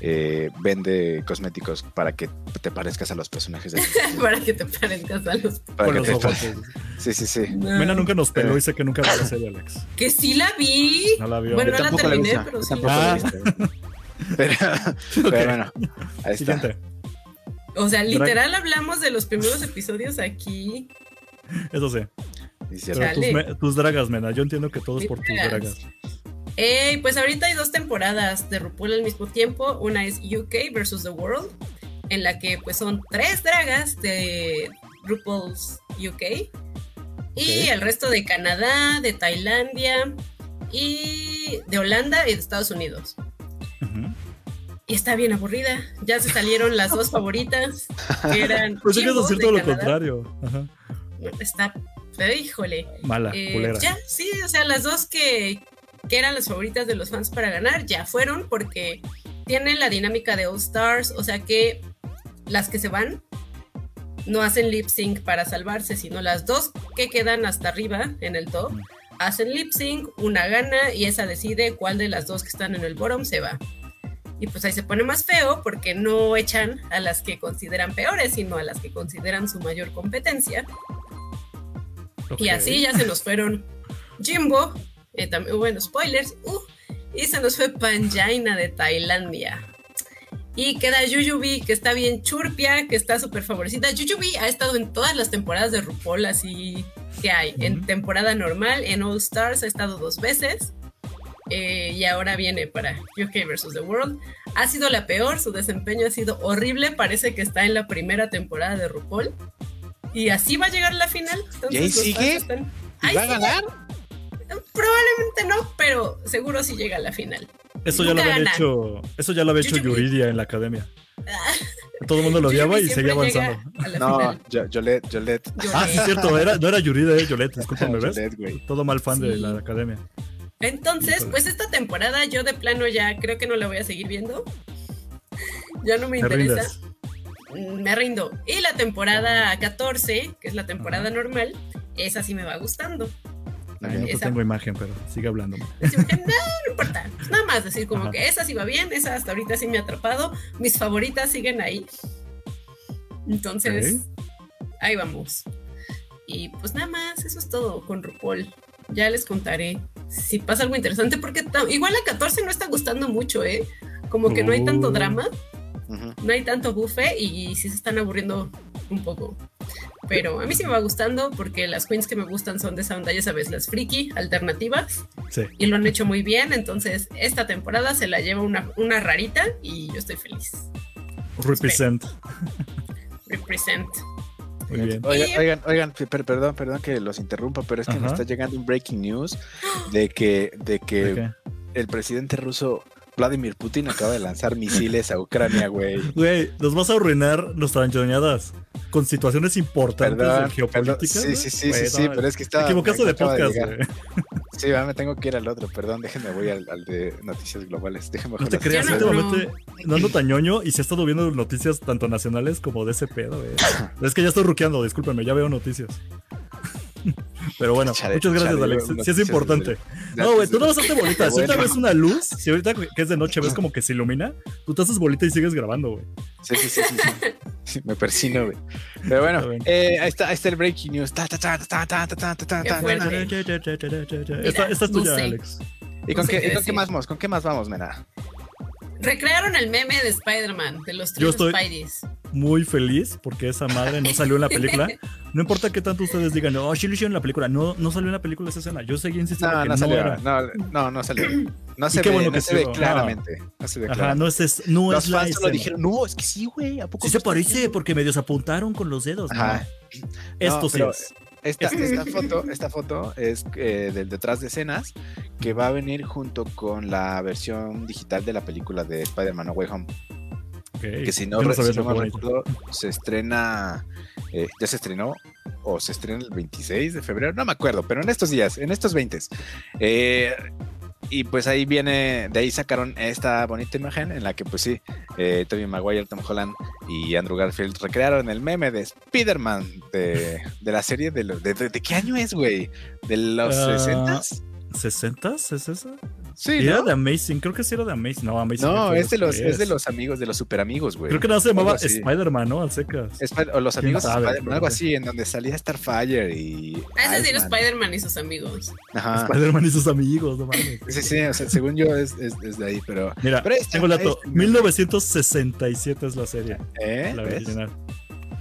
eh, vende cosméticos para que te parezcas a los personajes de (laughs) Para que te parezcas a los. para Con que los te- ojos. Sí, sí, sí. No. Mena nunca nos peló y sé que nunca vio la serie, Alex. Que sí la vi. No la vio. Bueno, Yo no la tampoco la he terminé, pero sí. tampoco Ah. la visto. Pero, (laughs) pero bueno, ahí está. Siguiente. O sea, literal hablamos de los primeros episodios aquí. Eso sí. Pero tus, me- tus dragas, Mena. Yo entiendo que todo es por tus Dragas. Eh, pues ahorita hay dos temporadas de RuPaul al mismo tiempo. Una es UK versus The World, en la que pues son tres dragas de RuPaul's UK. Y el resto de Canadá, de Tailandia y de Holanda y de Estados Unidos. Y está bien aburrida. Ya se salieron las dos favoritas, que eran. (laughs) Pues hay que decir de todo lo Canadá. contrario. Ajá. Está, pero, híjole. Mala, Eh, ya, sí, o sea, las dos que, que eran las favoritas de los fans para ganar ya fueron porque tienen la dinámica de All Stars, o sea que las que se van no hacen lip sync para salvarse, sino las dos que quedan hasta arriba en el top hacen lip sync, una gana y esa decide cuál de las dos que están en el bottom se va. Y pues ahí se pone más feo porque no echan a las que consideran peores, sino a las que consideran su mayor competencia. Y así ya se nos fueron Jimbo, eh, también, bueno, spoilers, uh, y se nos fue Panjaina de Tailandia. Y queda Yuyubi, que está bien churpia, que está súper favorecida. Yuyubi ha estado en todas las temporadas de RuPaul, así que hay. En temporada normal, en All Stars ha estado dos veces. eh, y ahora viene para UK vs. The World. Ha sido la peor, su desempeño ha sido horrible. Parece que está en la primera temporada de RuPaul. Y así va a llegar la final. Entonces, ¿Y ahí sigue? están- ¿Y Ahí va a ganar? Probablemente no, pero seguro sí llega a la final. Eso ya lo habían gana. hecho. Eso ya lo había hecho. Yuridia en la academia. Todo el mundo lo odiaba y seguía avanzando. No, Yolette, Yolette. Ah, sí, es cierto. Era, no era Yuridia, era Yolette. Discúlpame, ¿ves? Yolette. Todo mal fan de la academia. Entonces, Híjole. pues esta temporada yo de plano ya creo que no la voy a seguir viendo. Ya no me Te interesa. Me rindo. Y la temporada 14, que es la temporada normal, esa sí me va gustando. Ay, no Esa- tengo imagen, pero sigue hablando. Que, no, no importa. Pues nada más decir como Ajá. que esa sí va bien, esa hasta ahorita sí me ha atrapado. Mis favoritas siguen ahí. Entonces, ahí vamos. Y pues nada más, eso es todo con RuPaul. Ya les contaré si pasa algo interesante, porque igual la 14 no está gustando mucho, ¿eh? Como que no hay tanto Uh. no hay tanto buffet y sí se están aburriendo un poco. Pero a mí sí me va gustando porque las queens que me gustan son de esa onda, ya sabes, las friki, alternativas Sí. y lo han hecho muy bien. Entonces, esta temporada se la lleva una, una rarita y yo estoy feliz. Represent. Represent. Muy bien. Oigan, oigan, oigan, per- perdón, perdón que los interrumpa, pero es que me está llegando un breaking news de que, de que el presidente ruso Vladimir Putin acaba de lanzar misiles a Ucrania, güey. Güey, nos vas a arruinar nuestras anchoñadas con situaciones importantes Perdón, perdón. geopolítica. Sí, sí, sí, Güey, sí, sí, no, pero es que Te estaba. equivocaste me de podcast, güey. Sí, va, me tengo que ir al otro, perdón, déjenme voy al, al de noticias globales. Déjenme No te creas, últimamente no ando tan ñoño y se ha estado viendo noticias tanto nacionales como de ese pedo, güey. (coughs) Es que ya estoy ruqueando, discúlpenme, ya veo noticias. Pero bueno, muchas gracias, Alex. No, sí es importante. No, güey, tú no vas a hacer bolitas. Si ahorita ves una luz, si ahorita que es de noche ves como que se ilumina, tú te haces bolita y sigues grabando, güey. Sí, sí, sí, sí. Me persino, güey. Pero bueno, eh, ahí, está, ahí está el breaking news. Esta, es tuya, Alex. ¿Y con, qué, más, ¿Con qué más vamos, Mena? Recrearon el meme de Spider-Man, de los Yo tres estoy- Spideys. Muy feliz porque esa madre no salió en la (laughs) película. No importa qué tanto ustedes digan, oh, sí lo hicieron en la película. No, no salió en la película esa escena. Yo seguí insistiendo No, que no no, salió. era. No, no, no salió. No se qué ve, bueno no que se ve claramente. No se ve Ajá, claramente. no es, es- no Los es la fans escena. dijeron, no, es que sí, güey. ¿A poco Sí se parece haciendo?" porque medio se apuntaron con los dedos. ¿no? Ajá. Esto No, sí pero- es. Esta, esta (laughs) foto, esta foto es eh, del detrás de escenas que va a venir junto con la versión digital de la película de Spider-Man No Way Home. Ok. Que si no, si recuerdo, se estrena, eh, ya se estrenó o se estrena el 26 de febrero, no me acuerdo, pero en estos días, en estos 20. Eh, y pues ahí viene, de ahí sacaron esta bonita imagen en la que pues sí, eh, Tobey Maguire, Tom Holland y Andrew Garfield recrearon el meme de Spider-Man de, de la serie de, los- de, de- ¿de qué año es, güey? ¿De los Ah, 60s? ¿60s? ¿Es esa? Sí, Era ¿no? de Amazing, creo que sí era de Amazing. No, Amazing. No, es de los, es de los amigos, de los super amigos, güey. Creo que nada se llamaba. Spider-Man, ¿no? Al secas. O los ¿Quién amigos de sabe? Spider-Man, algo así, en donde salía Starfire y. Ah, ese sí era. Spider-Man y sus amigos. Ajá. Spider-Man y sus amigos, no mames. Sí, sí, o sea, según yo es, es, es de ahí, pero. Mira, Pero tengo el dato. ahí está. 1967 es la serie, ¿Eh? la ¿Ves?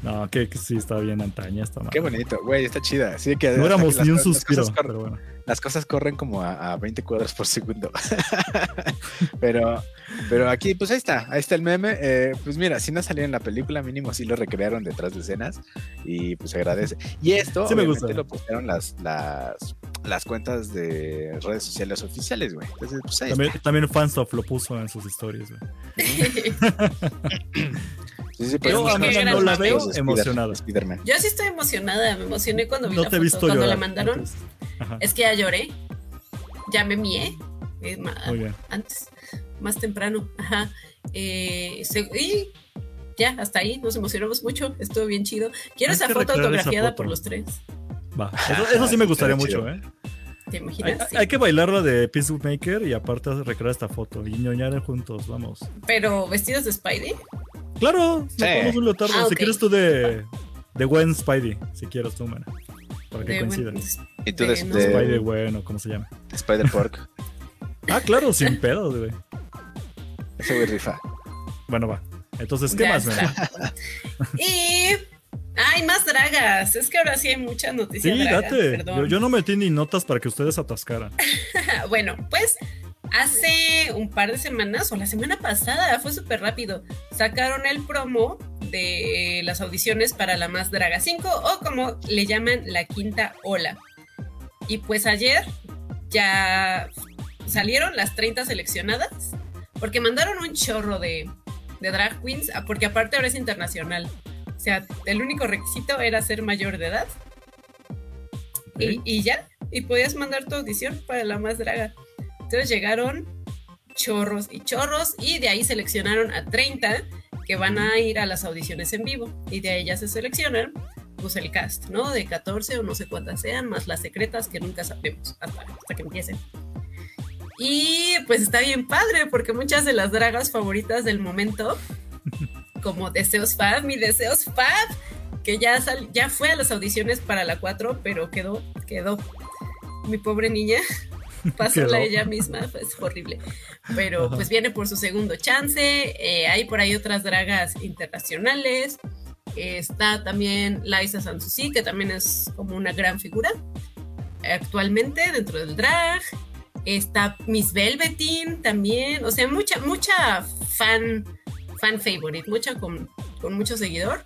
No, que, que sí, está bien antaña esta. Qué bonito, güey, está chida. Sí, que No éramos que ni un cosas- las suspiro, cosas corren- pero bueno. las cosas corren como a, a 20 cuadros por segundo. (laughs) pero, pero aquí, pues ahí está, ahí está el meme. Eh, pues mira, si no salió en la película, mínimo sí lo recrearon detrás de escenas y pues se agradece. Y esto, Sí me obviamente, gusta. lo postearon las, las, las cuentas de redes sociales oficiales, güey. Entonces, pues ahí También, está. también Fansoft lo puso en sus historias, güey. (laughs) Sí, sí, Yo, pues, a mí muchos no la veo Spider- emocionada. Spider-Man. Yo sí estoy emocionada, me emocioné cuando vi No la te foto. visto Cuando llorar. la mandaron, antes. Es que ya lloré. Ya me mié. eh, ma- muy bien. antes, más temprano. Ajá. Eh, y ya, hasta ahí nos emocionamos mucho. Estuvo bien chido. Quiero esa foto esa autografiada foto. por los tres. Va. (laughs) Eso, eso sí me gustaría mucho, ¿eh? ¿Te Hay, imaginas? Sí. hay que bailar la de Peacemaker y aparte recrear esta foto y ñoñar juntos, vamos. Pero vestidos de Spidey. Claro, nos Sí. ponemos un leotardo. Ah, Si quieres tú de, de Gwen Spidey, si quieres tú, mana. Para que coincidan. Y tú de- de, de- Spidey Gwen o como se llama. Spider-Pork. (laughs) Ah, claro, sin pedos, güey. Ese güey rifa. Bueno, va. Entonces, ¿qué Ya más, mana? (laughs) y hay más dragas. Es que ahora sí hay muchas noticias. Sí, dragas, date. Yo, yo no metí ni notas para que ustedes atascaran. (laughs) Bueno, pues hace un par de semanas o la semana pasada, fue súper rápido, sacaron el promo de las audiciones para la Más Draga 5 o como le llaman la quinta ola. Y pues ayer ya salieron las 30 seleccionadas porque mandaron un chorro de, de drag queens, ah, porque aparte ahora es internacional. O sea, el único requisito era ser mayor de edad. Y, y ya, y podías mandar tu audición para la más draga. Entonces llegaron chorros y chorros y de ahí seleccionaron a 30 que van a ir a las audiciones en vivo y de ahí ya se seleccionan pues el cast, ¿no? De 14 o no sé cuántas sean, más las secretas que nunca sabemos hasta, hasta que empiecen. Y pues está bien padre porque muchas de las dragas favoritas del momento, (laughs) como Deseos Fab, mi Deseos Fab, que ya, sal- ya fue a las audiciones para la 4, pero quedó, quedó. Mi pobre niña, (laughs) Quedó. ella misma, es horrible. Pero Ajá. pues viene por su segundo chance. eh, hay por ahí otras dragas internacionales. eh, está también Liza Sansusi, que también es como una gran figura actualmente dentro del drag. Está Miss Velveteen también. O sea, mucha, mucha fan, fan favorite, mucha con, con mucho seguidor.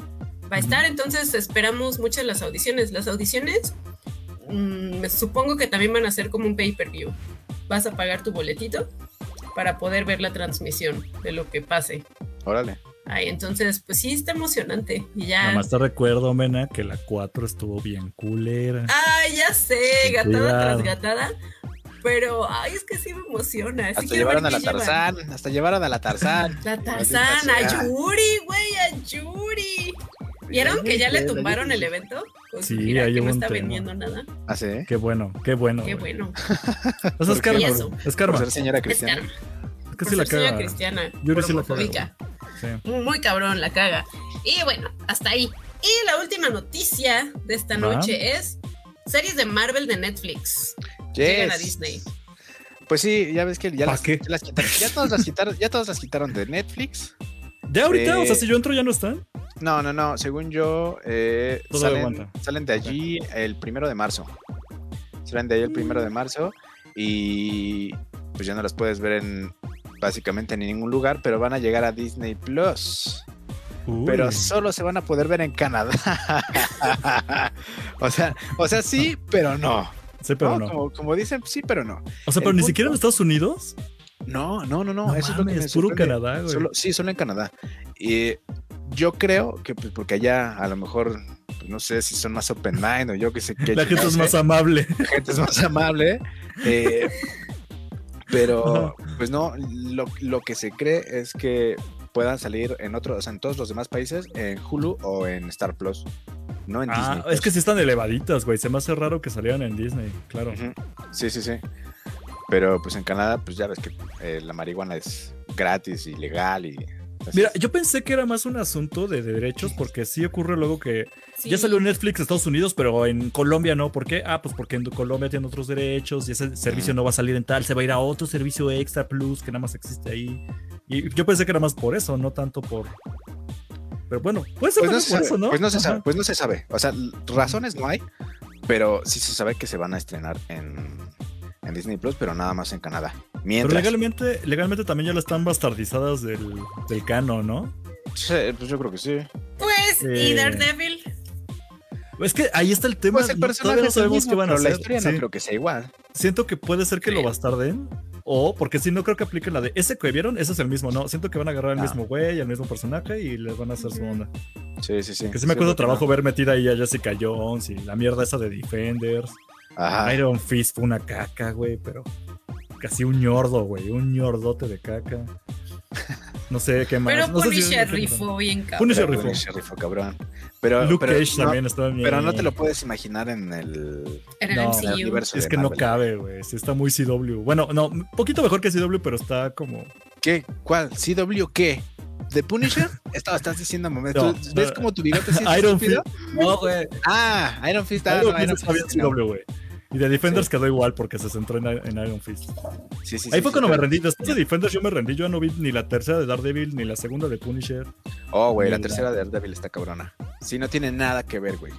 Va a estar, entonces esperamos muchas las audiciones. Las audiciones, mm, me supongo que también van a ser como un pay-per-view. Vas a pagar tu boletito para poder ver la transmisión de lo que pase. Órale. Ay, entonces, pues sí, está emocionante. Y ya. Nada más te recuerdo, Mena, que la 4 estuvo bien culera. Ay, ya sé, gatada tras gatada. Pero, ay, es que sí me emociona. Sí Hasta llevaron a la llevan. Tarzán. Hasta llevaron a la Tarzán. La Tarzán, a. Yuri, güey, a Yuri. ¿Vieron que ya le tumbaron el evento con Sí, hay que no un está tema. vendiendo nada. ¿Ah, sí? Qué bueno, qué bueno. Qué bueno. O (laughs) sea, es ¿Por karma, eso. Es Por karma. ser señora Es cristiana. karma. Es que Por sí la señora caga. cristiana. Yuri sí la caga. Sí. Muy cabrón, la caga. Y bueno, hasta ahí. Y la última noticia de esta noche es series de Marvel de Netflix. Llegan a Yes. Disney. Pues sí, ya ves que ya ¿Pa las, qué? ya las quitaron. Ya todas las quitaron, ya todas las quitaron de Netflix. Ya ahorita, o sea, Eh, si yo entro ya no están. No, no, no. Según yo, eh, salen, de allí el primero de marzo. Salen de ahí el primero de marzo y pues ya no las puedes ver en básicamente en ningún lugar, pero van a llegar a Disney Plus. Pero solo se van a poder ver en Canadá. (laughs) o sea, o sea, sí, pero no. Sí, pero ¿no? no. Como, como dicen, sí, pero no. O sea, el pero ni punto- siquiera en Estados Unidos. No, no, no, no. No eso es lo que me mames, puro sorprende. Canadá, güey. Solo- sí, solo en Canadá. Y yo creo que pues, porque allá a lo mejor, pues, no sé si son más open mind o yo que sé qué. La gente es más amable. la gente es más amable. eh, pero, (laughs) pues no, lo, lo que se cree es que puedan salir en otros, o sea, en todos los demás países, en Hulu o en Star Plus. No en Ah, Disney. es que sí están elevaditas, güey. Se me hace raro que salieran en Disney, claro. Sí, sí, sí. Pero pues en Canadá, pues ya ves que eh, la marihuana es gratis y legal y... Mira, yo pensé que era más un asunto de derechos, porque sí ocurre luego que Sí. ya salió Netflix de Estados Unidos, pero en Colombia no. ¿Por qué? Ah, pues porque en Colombia tiene otros derechos y ese servicio no va a salir en tal, se va a ir a otro servicio extra plus que nada más existe ahí. Y yo pensé que era más por eso, no tanto por. Pero bueno, puede ser Pues no, se sabe, eso, ¿no? pues no se sabe, pues no se sabe. O sea, razones no hay, pero sí se sabe que se van a estrenar en, en Disney Plus, pero nada más en Canadá. Pero Mientras, legalmente, legalmente también ya la están bastardizadas del, del cano, ¿no? Sí, pues yo creo que sí. Pues, Eh, y Daredevil. Es que ahí está el tema. Pues el personaje todavía no sabemos mismo, qué van a pero la hacer. historia Sí. no creo que sea igual. Siento que puede ser que lo bastarden. O, porque si no creo que apliquen la de ese que vieron, ese es el mismo, ¿no? Siento que van a agarrar el Ah. mismo güey, el mismo personaje y les van a hacer su onda. Sí, sí, sí. Que sí me Sí, cuesta porque trabajo no. ver metida ahí a Jessica Jones y la mierda esa de Defenders. Ajá. Iron Fist fue una caca, güey, pero casi un ñordo, güey, un ñordote de caca. (laughs) No sé qué más. Pero no sé si- Punisher rifó bien cabrón. Punisher Pero rifó. Punisher rifó, cabrón. Pero, Luke pero Cage no, también estaba bien. pero no te lo puedes imaginar en el, En el No, en el MCU. universo Es de que no cabe, güey. Sí está muy CW. Bueno, no, un poquito mejor que CW, pero está como. ¿Qué? ¿Cuál? ¿CW qué? ¿The Punisher? (laughs) Esto lo estás diciendo, momento. No, ¿Tú ¿Ves no. cómo tu bigote sí es Iron estúpido? No, güey. Ah, Iron Fist. Ah, Iron Fist está bien Fist. CW, güey. Y de Defenders quedó igual porque se centró en, en Iron Fist. Sí, sí, Ahí sí, fue sí, cuando me rendí. Después de Defenders yo me rendí. Yo no vi ni la tercera de Daredevil ni la segunda de Punisher. Oh, güey, la tercera de Daredevil está cabrona. Sí, no tiene nada que ver, güey.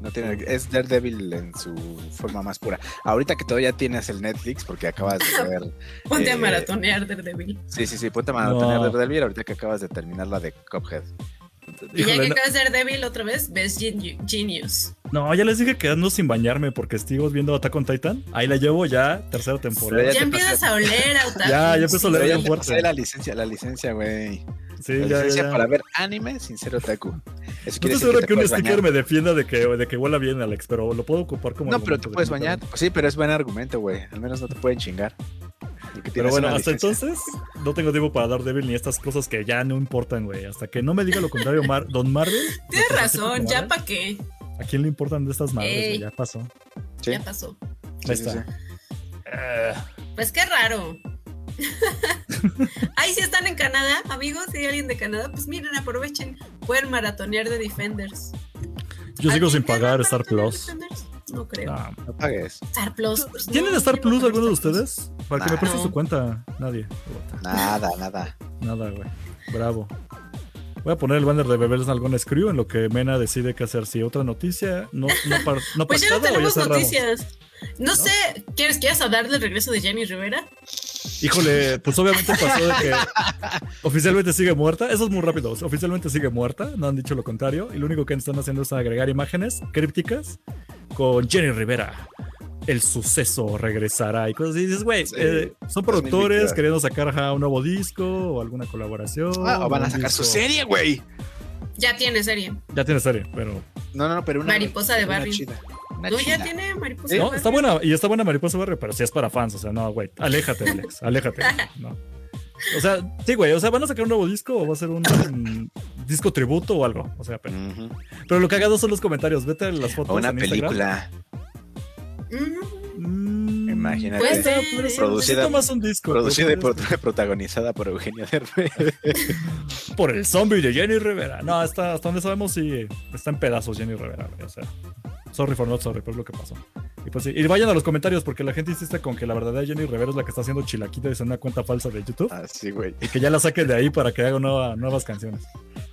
No tiene, es Daredevil en su forma más pura. Ahorita que todavía tienes el Netflix, porque acabas de ver. (laughs) Ponte a eh, maratonear Daredevil. Sí, sí, sí, ponte a maratonear No. Daredevil ahorita que acabas de terminar la de Cuphead. Y ya que no, acabas de Daredevil otra vez, ves Gen- Genius. No, ya les dije que ando sin bañarme porque estoy viendo Attack on Titan. Ahí la llevo ya, tercera temporada. Ya Ya, te empiezas a oler. (laughs) Ya, ya empiezo a oler bien te fuerte. la licencia, la licencia, güey. Sí, La ya, licencia ya. para ver anime sin ser otaku. Eso No estoy seguro que, que, un sticker bañar. me defienda de que, de que huela bien, Alex, pero lo puedo ocupar como. No, pero te puedes bañar. Pues sí, pero es buen argumento, güey. Al menos no te pueden chingar. Pero bueno, hasta licencia. entonces no tengo tiempo para dar débil ni estas cosas que ya no importan, güey. Hasta que no me diga lo contrario, Mar Don Marvel. Tienes razón, ya para qué. ¿A quién le importan de estas madres? Ey. Ya pasó. Sí, Ya pasó. Ahí sí, está. sí. Pues qué raro. (laughs) Ahí sí están en Canadá, amigos. Si hay alguien de Canadá, pues miren, aprovechen. Pueden maratonear de Defenders. yo sigo ¿Alguien sin pagar Star Plus. Defenders? No creo. Ah. No pagues. Star Plus. pues, ¿Tienen no, Star no Plus alguno de ustedes? Para que me Nah. preste No. su cuenta. Nadie. Nada, nada. Nada, güey. Bravo. Voy a poner el banner de Bebés Algón Screw en lo que Mena decide qué hacer. Si otra noticia, no, no, par- no (laughs) Pues ya no tenemos noticias. No, sé, ¿quieres, ¿quieres hablar del regreso de Jenny Rivera? Híjole, pues obviamente pasó de que oficialmente sigue muerta. Eso es muy rápido. Oficialmente sigue muerta. No han dicho lo contrario. Y lo único que están haciendo es agregar imágenes crípticas con Jenny Rivera. El suceso regresará y cosas así. Y dices, güey, Sí, eh, son es productores queriendo sacar un nuevo disco o alguna colaboración. Ah, o van a sacar su serie, güey. Ya tiene serie. Ya tiene serie, pero. No, no, no, pero una. Mariposa de una barrio. chida, una No, ya tiene mariposa. De No, está buena. Y está buena Mariposa Barrio, pero sí es para fans. O sea, no, güey. Aléjate, Alex. (laughs) Aléjate. No. O sea, sí, güey. O sea, ¿van a sacar un nuevo disco o va a ser un, un disco tributo o algo? O sea, pero, Ujú. pero lo cagado son los comentarios. Vete a las fotos. O una en película. Mm, Imagínate. puede ser, Producida- más un disco. Producida y (laughs) protagonizada por Eugenio Derbez. por el zombie de Jenny Rivera. No, está, hasta donde sabemos, sí, está en pedazos Jenny Rivera. güey, O sea, sorry for not sorry, pero es lo que pasó. Y pues sí, y vayan a los comentarios porque la gente insiste con que la verdadera Jenny Rivera es la que está haciendo chilaquitas en una cuenta falsa de YouTube Así, güey. y que ya la saquen de ahí para que haga nueva- nuevas canciones.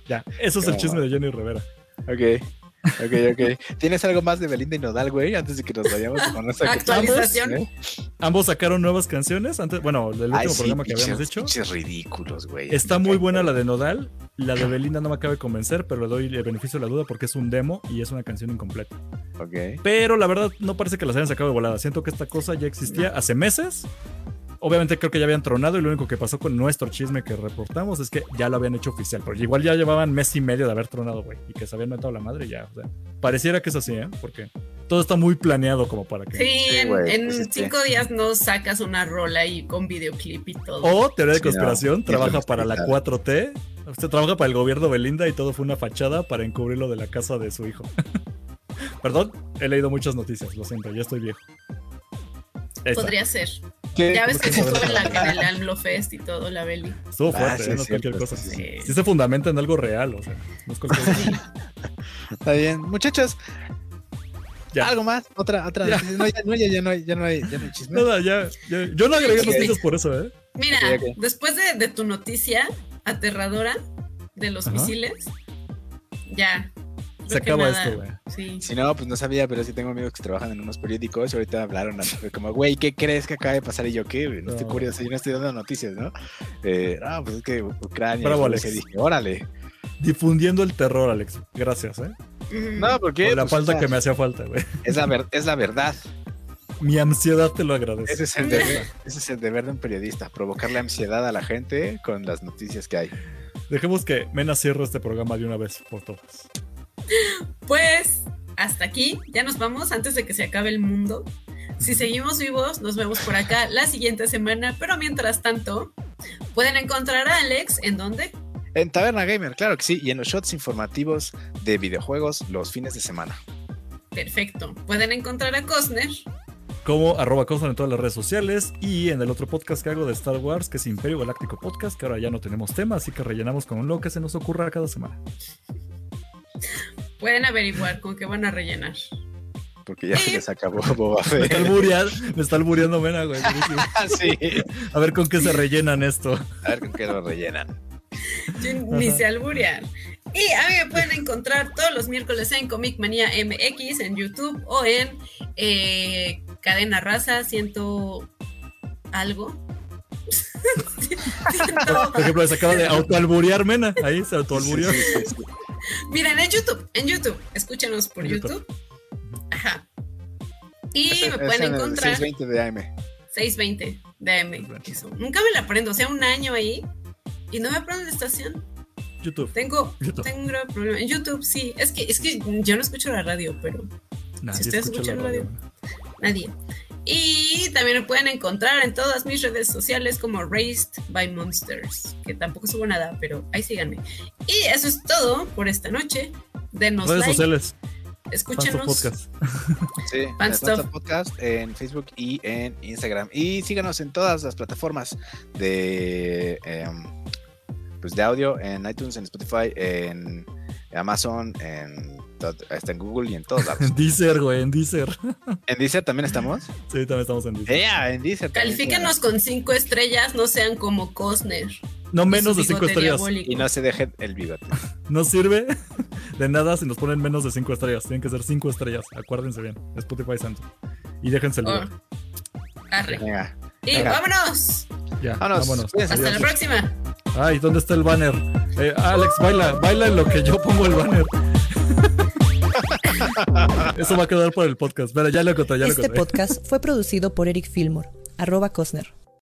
Ya, eso es el chisme de Jenny Rivera. Ok. Ok, ok. ¿Tienes algo más de Belinda y Nodal, güey? Antes de que nos vayamos con nuestra (laughs) Actualización. ¿Eh? Ambos sacaron nuevas canciones. Antes, bueno, el último Ay, sí, programa que habíamos hecho. ridículos, güey. Está muy buena la de Nodal. La de Belinda no me acaba de convencer, pero le doy el beneficio de la duda porque es un demo y es una canción incompleta. Ok. Pero la verdad no parece que las hayan sacado de volada. Siento que esta cosa ya existía hace meses. Obviamente creo que ya habían tronado y lo único que pasó con nuestro chisme que reportamos es que ya lo habían hecho oficial. Pero igual ya llevaban mes y medio de haber tronado, güey. Y que se habían metido la madre y ya. O sea, pareciera que es así, ¿eh? Porque todo está muy planeado como para que... Sí, Sí, en, pues es que- cinco días no sacas una rola y con videoclip y todo. O teoría de Sí, no. conspiración, trabaja para la está. 4T. Usted trabaja para el gobierno Belinda y todo fue una fachada para encubrirlo de la casa de su hijo. (laughs) Perdón, he leído muchas noticias, lo siento, ya estoy viejo. Podría ser. ¿Qué? Ya ves que se estuvo en, la, en el AMLO Fest y todo, la Beli. Estuvo Ah, fuerte, sí, ¿eh? es no es cualquier cosa. sí, sí. Sí se fundamenta en algo real, o sea, no es cualquier cosa. Está bien. Muchachos, Ya. algo más. Otra, otra. Ya. No, ya, no, ya, ya no hay, ya no hay, ya no hay chisme. Nada, ya, ya- Yo no agregué Sí. noticias por eso, ¿eh? Mira, después de, de tu noticia aterradora de los Ajá. misiles, ya. Se acaba nada. esto, güey. Sí. Si no, pues no sabía, pero sí tengo amigos que trabajan en unos periódicos y ahorita hablaron como, güey, ¿qué crees que acaba de pasar? Y yo, ¿qué? No, estoy curioso, yo no estoy dando noticias, ¿no? Eh, ah, pues es que Ucrania. Bravo, Alex. dije, órale. Difundiendo el terror, Alex. Gracias, ¿eh? No, porque Por la pues, falta o sea, que me hacía falta, güey. es, la ver- es la verdad. Mi ansiedad te lo agradece. Ese es, el deber, ese es el deber de un periodista, provocarle ansiedad a la gente con las noticias que hay. Dejemos que Mena cierre este programa de una vez por todas. Pues hasta aquí, ya nos vamos antes de que se acabe el mundo. Si seguimos vivos, nos vemos por acá la siguiente semana, pero mientras tanto, pueden encontrar a Alex en donde En Taberna Gamer, claro que sí, y en los shots informativos de videojuegos los fines de semana. Perfecto. Pueden encontrar a Cosner como arroba Cosmo en todas las redes sociales y en el otro podcast que hago de Star Wars, que es Imperio Galáctico Podcast, que ahora ya no tenemos tema, así que rellenamos con lo que se nos ocurra cada semana. Pueden averiguar con qué van a rellenar. Porque ya se les acabó (laughs) Boba Me está Fett. albureando, me está albureando Mena, güey. (laughs) sí. A ver con qué se rellenan esto. A ver con qué lo rellenan. Yo ni sé alburear. Y a mí me pueden encontrar todos los miércoles en Comic Manía MX en YouTube o en eh, Cadena Raza, siento algo. (laughs) Siento- Por ejemplo, se acaba de autoalburear Mena. Ahí se autoalbureó. Sí, sí, sí, sí. Miren, en YouTube, en YouTube, escúchanos por YouTube. Ajá. Y me pueden en encontrar 620 de AM. 620 de AM. Eso. Nunca me la aprendo, o sea, un año ahí y no me aprendo la estación. YouTube. Tengo, YouTube. tengo un grave problema. En YouTube sí, es que, es que yo no escucho la radio, pero Nadie Si ustedes escucha la escuchan radio. radio. nadie. Y también me pueden encontrar en todas mis redes sociales como Raised by Monsters, que tampoco subo nada, pero ahí síganme. Y eso es todo por esta noche. Denos Redes like, sociales. Escúchenos. Podcast. (laughs) Sí, Podcast en Facebook y en Instagram. Y síganos en todas las plataformas de, em, pues de audio, en iTunes, en Spotify, en Amazon, en, hasta en Google y en todos lados. (laughs) En Deezer, güey, en Deezer. ¿En Deezer también estamos? Sí, también estamos en Deezer. ¡Ea! en Deezer. Califíquenos con cinco estrellas, no sean como Cosner. No menos de su 5 bigote estrellas. diabólico. Y no se dejen el bigote. (laughs) No sirve (laughs) de nada si nos ponen menos de 5 estrellas. Tienen que ser 5 estrellas. Acuérdense bien. Spotify Santo. Y déjense el Oh, video. arre. Venga. Y Venga. vámonos. Ya, Vámonos. vámonos. Hasta la próxima. Ay, ¿dónde está el banner? Eh, Alex, baila, baila en lo que yo pongo el banner. (laughs) Eso va a quedar para el podcast. Pero ya lo ya lo Este encontré. podcast fue producido por Eric Fillmore, arroba Cosner.